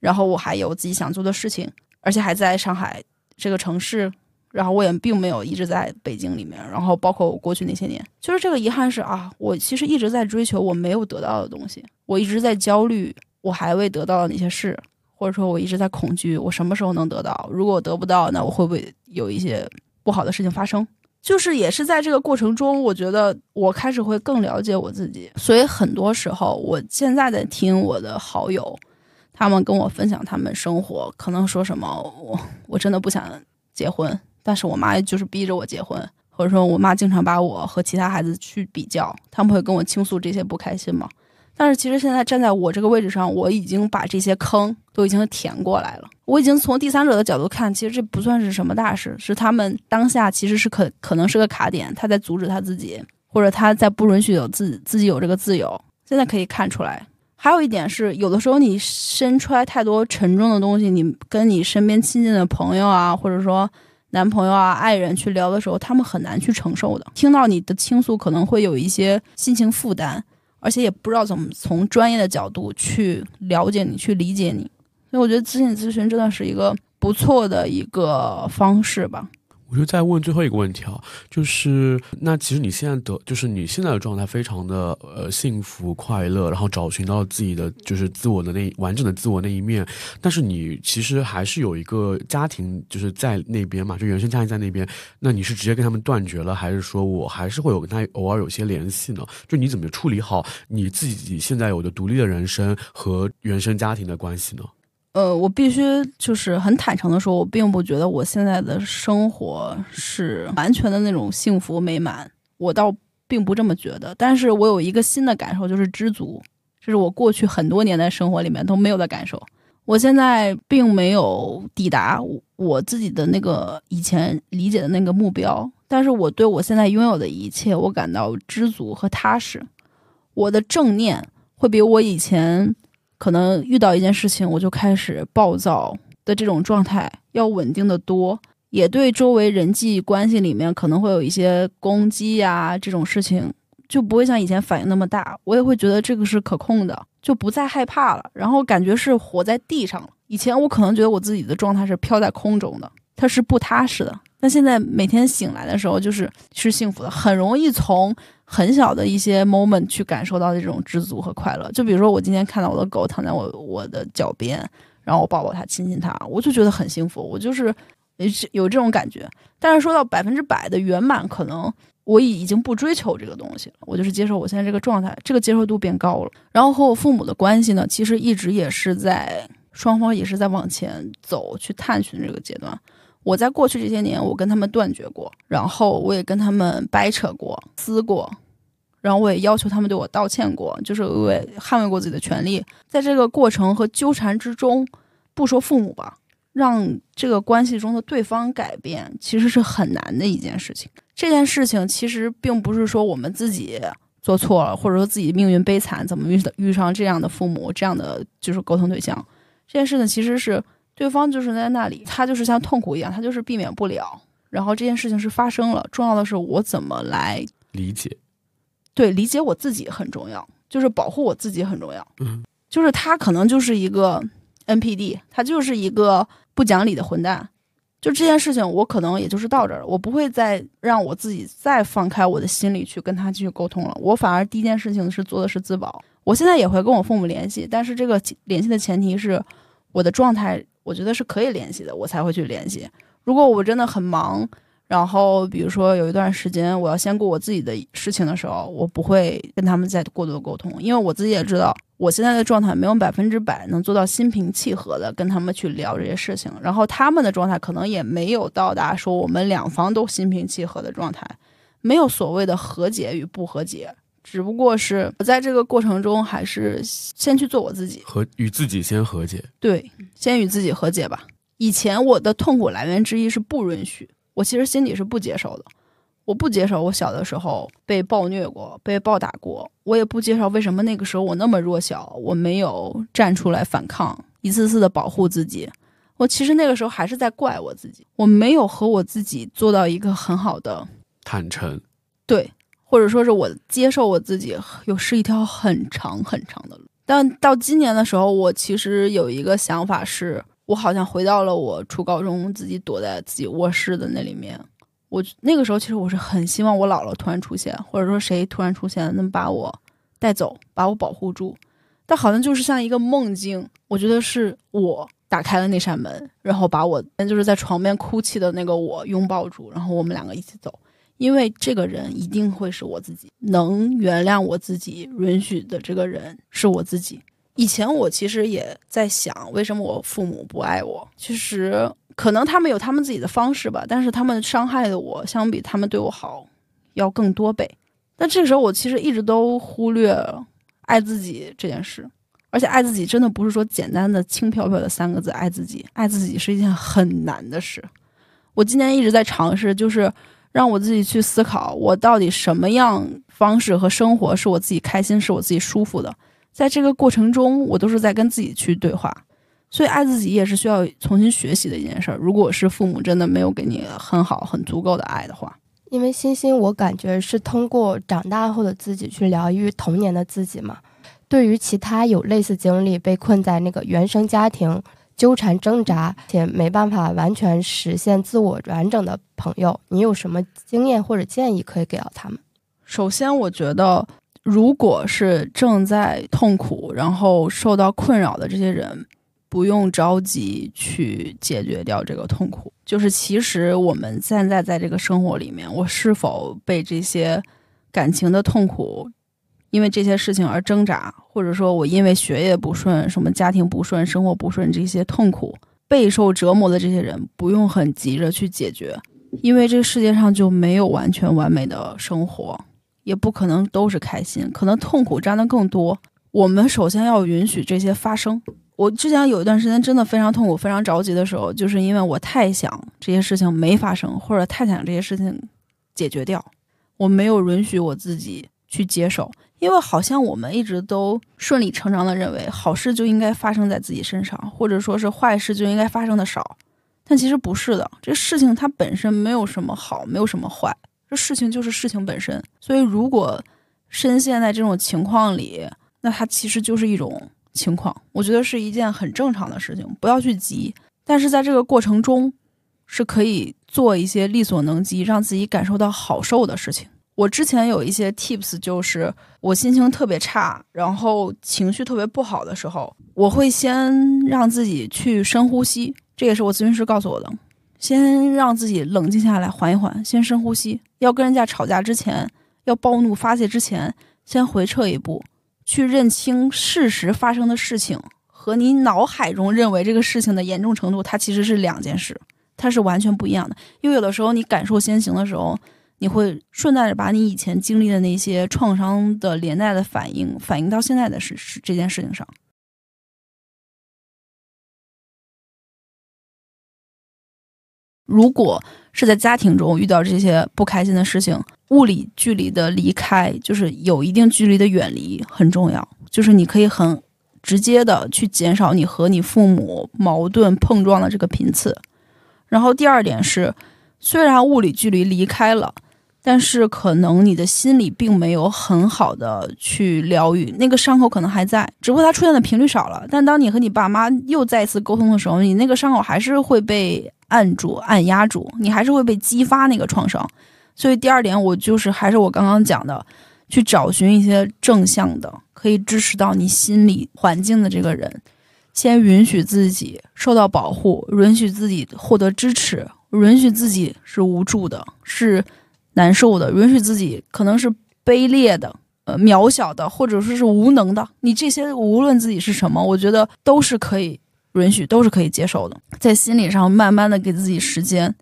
然后我还有自己想做的事情，而且还在上海这个城市，然后我也并没有一直在北京里面，然后包括我过去那些年，就是这个遗憾是啊，我其实一直在追求我没有得到的东西，我一直在焦虑我还未得到的那些事。或者说，我一直在恐惧，我什么时候能得到？如果我得不到，那我会不会有一些不好的事情发生？就是也是在这个过程中，我觉得我开始会更了解我自己。所以很多时候，我现在在听我的好友，他们跟我分享他们生活，可能说什么我我真的不想结婚，但是我妈就是逼着我结婚，或者说我妈经常把我和其他孩子去比较，他们会跟我倾诉这些不开心吗？但是其实现在站在我这个位置上，我已经把这些坑都已经填过来了。我已经从第三者的角度看，其实这不算是什么大事，是他们当下其实是可可能是个卡点，他在阻止他自己，或者他在不允许有自自己有这个自由。现在可以看出来。还有一点是，有的时候你身揣太多沉重的东西，你跟你身边亲近的朋友啊，或者说男朋友啊、爱人去聊的时候，他们很难去承受的。听到你的倾诉，可能会有一些心情负担。而且也不知道怎么从专业的角度去了解你，去理解你，所以我觉得咨询咨询真的是一个不错的一个方式吧。我就再问最后一个问题啊，就是那其实你现在的就是你现在的状态非常的呃幸福快乐，然后找寻到自己的就是自我的那完整的自我那一面，但是你其实还是有一个家庭就是在那边嘛，就原生家庭在那边，那你是直接跟他们断绝了，还是说我还是会有跟他偶尔有些联系呢？就你怎么处理好你自己现在有的独立的人生和原生家庭的关系呢？呃，我必须就是很坦诚的说，我并不觉得我现在的生活是完全的那种幸福美满，我倒并不这么觉得。但是我有一个新的感受，就是知足，这是我过去很多年的生活里面都没有的感受。我现在并没有抵达我自己的那个以前理解的那个目标，但是我对我现在拥有的一切，我感到知足和踏实。我的正念会比我以前。可能遇到一件事情，我就开始暴躁的这种状态要稳定的多，也对周围人际关系里面可能会有一些攻击呀这种事情，就不会像以前反应那么大。我也会觉得这个是可控的，就不再害怕了。然后感觉是活在地上了。以前我可能觉得我自己的状态是飘在空中的，它是不踏实的。但现在每天醒来的时候，就是是幸福的，很容易从。很小的一些 moment 去感受到的这种知足和快乐，就比如说我今天看到我的狗躺在我我的脚边，然后我抱抱它，亲亲它，我就觉得很幸福，我就是有这种感觉。但是说到百分之百的圆满，可能我已已经不追求这个东西了，我就是接受我现在这个状态，这个接受度变高了。然后和我父母的关系呢，其实一直也是在双方也是在往前走，去探寻这个阶段。我在过去这些年，我跟他们断绝过，然后我也跟他们掰扯过、撕过，然后我也要求他们对我道歉过，就是我也捍卫过自己的权利。在这个过程和纠缠之中，不说父母吧，让这个关系中的对方改变，其实是很难的一件事情。这件事情其实并不是说我们自己做错了，或者说自己命运悲惨，怎么遇遇上这样的父母，这样的就是沟通对象。这件事情其实是。对方就是在那里，他就是像痛苦一样，他就是避免不了。然后这件事情是发生了，重要的是我怎么来理解。对，理解我自己很重要，就是保护我自己很重要。嗯，就是他可能就是一个 NPD，他就是一个不讲理的混蛋。就这件事情，我可能也就是到这儿，我不会再让我自己再放开我的心里去跟他继续沟通了。我反而第一件事情是做的是自保。我现在也会跟我父母联系，但是这个联系的前提是我的状态。我觉得是可以联系的，我才会去联系。如果我真的很忙，然后比如说有一段时间我要先过我自己的事情的时候，我不会跟他们再过多沟通，因为我自己也知道我现在的状态没有百分之百能做到心平气和的跟他们去聊这些事情，然后他们的状态可能也没有到达说我们两方都心平气和的状态，没有所谓的和解与不和解。只不过是我在这个过程中，还是先去做我自己，和与自己先和解。对，先与自己和解吧。以前我的痛苦来源之一是不允许，我其实心里是不接受的。我不接受我小的时候被暴虐过，被暴打过。我也不接受为什么那个时候我那么弱小，我没有站出来反抗，一次次的保护自己。我我其实那个时候还是在怪我自己，我没有和我自己做到一个很好的坦诚，对，或者说是我接受我自己，有是一条很长很长的路。但到今年的时候，我其实有一个想法是，我好像回到了我初高中自己躲在自己卧室的那里面。我那个时候其实我是很希望我姥姥突然出现，或者说谁突然出现能把我带走，把我保护住。但好像就是像一个梦境，我觉得是我。打开了那扇门，然后把我就是在床边哭泣的那个我拥抱住，然后我们两个一起走。因为这个人一定会是我自己，能原谅我自己、允许的这个人是我自己。以前我其实也在想，为什么我父母不爱我？其实可能他们有他们自己的方式吧，但是他们伤害的我，相比他们对我好要更多倍。但这个时候，我其实一直都忽略了爱自己这件事。而且爱自己真的不是说简单的轻飘飘的三个字，爱自己，爱自己是一件很难的事。我今年一直在尝试，就是让我自己去思考，我到底什么样方式和生活是我自己开心、是我自己舒服的。在这个过程中，我都是在跟自己去对话。所以，爱自己也是需要重新学习的一件事。如果是父母真的没有给你很好、很足够的爱的话，因为欣欣，我感觉是通过长大后的自己去疗愈童年的自己嘛。对于其他有类似经历、被困在那个原生家庭纠缠挣扎且没办法完全实现自我完整的朋友，你有什么经验或者建议可以给到他们？首先，我觉得，如果是正在痛苦然后受到困扰的这些人，不用着急去解决掉这个痛苦。就是其实我们现在在这个生活里面，我是否被这些感情的痛苦？因为这些事情而挣扎，或者说我因为学业不顺、什么家庭不顺、生活不顺这些痛苦备受折磨的这些人，不用很急着去解决，因为这个世界上就没有完全完美的生活，也不可能都是开心，可能痛苦占的更多。我们首先要允许这些发生。我之前有一段时间真的非常痛苦、非常着急的时候，就是因为我太想这些事情没发生，或者太想这些事情解决掉，我没有允许我自己去接受。因为好像我们一直都顺理成章的认为好事就应该发生在自己身上，或者说是坏事就应该发生的少，但其实不是的。这事情它本身没有什么好，没有什么坏，这事情就是事情本身。所以如果深陷在这种情况里，那它其实就是一种情况。我觉得是一件很正常的事情，不要去急。但是在这个过程中，是可以做一些力所能及，让自己感受到好受的事情。我之前有一些 tips，就是我心情特别差，然后情绪特别不好的时候，我会先让自己去深呼吸，这也是我咨询师告诉我的，先让自己冷静下来，缓一缓，先深呼吸。要跟人家吵架之前，要暴怒发泄之前，先回撤一步，去认清事实发生的事情和你脑海中认为这个事情的严重程度，它其实是两件事，它是完全不一样的。因为有的时候你感受先行的时候。你会顺带着把你以前经历的那些创伤的连带的反应反映到现在的事事这件事情上。如果是在家庭中遇到这些不开心的事情，物理距离的离开，就是有一定距离的远离很重要。就是你可以很直接的去减少你和你父母矛盾碰撞的这个频次。然后第二点是，虽然物理距离离开了。但是可能你的心里并没有很好的去疗愈，那个伤口可能还在，只不过它出现的频率少了。但当你和你爸妈又再次沟通的时候，你那个伤口还是会被按住、按压住，你还是会被激发那个创伤。所以第二点，我就是还是我刚刚讲的，去找寻一些正向的，可以支持到你心理环境的这个人，先允许自己受到保护，允许自己获得支持，允许自己是无助的，是。难受的，允许自己可能是卑劣的、呃渺小的，或者说是无能的。你这些无论自己是什么，我觉得都是可以允许，都是可以接受的。在心理上慢慢的给自己时间，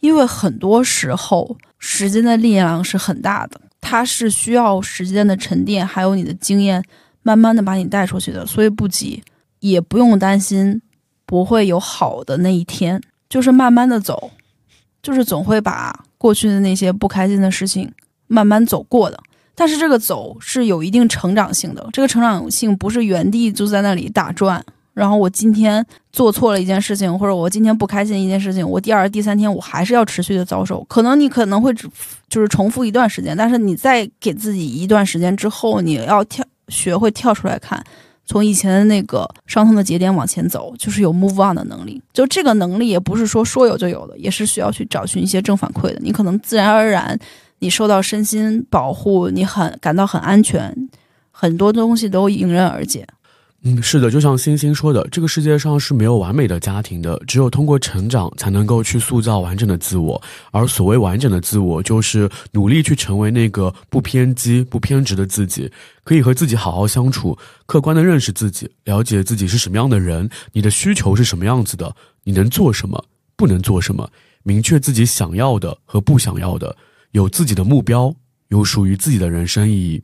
因为很多时候时间的力量是很大的，它是需要时间的沉淀，还有你的经验，慢慢的把你带出去的。所以不急，也不用担心不会有好的那一天，就是慢慢的走，就是总会把。过去的那些不开心的事情，慢慢走过的。但是这个走是有一定成长性的，这个成长性不是原地就在那里打转，然后我今天做错了一件事情，或者我今天不开心一件事情，我第二、第三天我还是要持续的遭受。可能你可能会只就是重复一段时间，但是你再给自己一段时间之后，你要跳学会跳出来看，从以前的那个伤痛的节点往前走，就是有 move on 的能力。就这个能力也不是说说有就有的，也是需要去找寻一些正反馈的。你可能自然而然，你受到身心保护，你很感到很安全，很多东西都迎刃而解。嗯，是的，就像星星说的，这个世界上是没有完美的家庭的，只有通过成长才能够去塑造完整的自我。而所谓完整的自我，就是努力去成为那个不偏激、不偏执的自己，可以和自己好好相处，客观的认识自己，了解自己是什么样的人，你的需求是什么样子的，你能做什么，不能做什么，明确自己想要的和不想要的，有自己的目标，有属于自己的人生意义。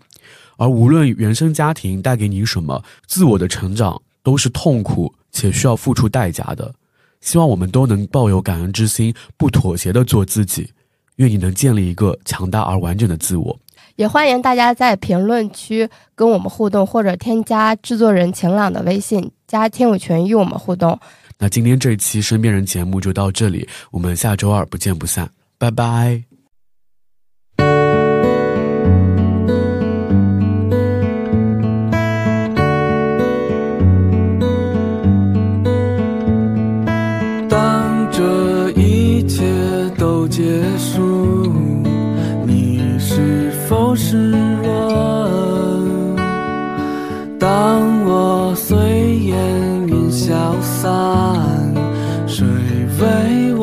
而无论原生家庭带给你什么，自我的成长都是痛苦且需要付出代价的。希望我们都能抱有感恩之心，不妥协的做自己。愿你能建立一个强大而完整的自我。也欢迎大家在评论区跟我们互动，或者添加制作人晴朗的微信，加听友群与我们互动。那今天这一期身边人节目就到这里，我们下周二不见不散，拜拜。束你是否失落当我随烟云消散谁为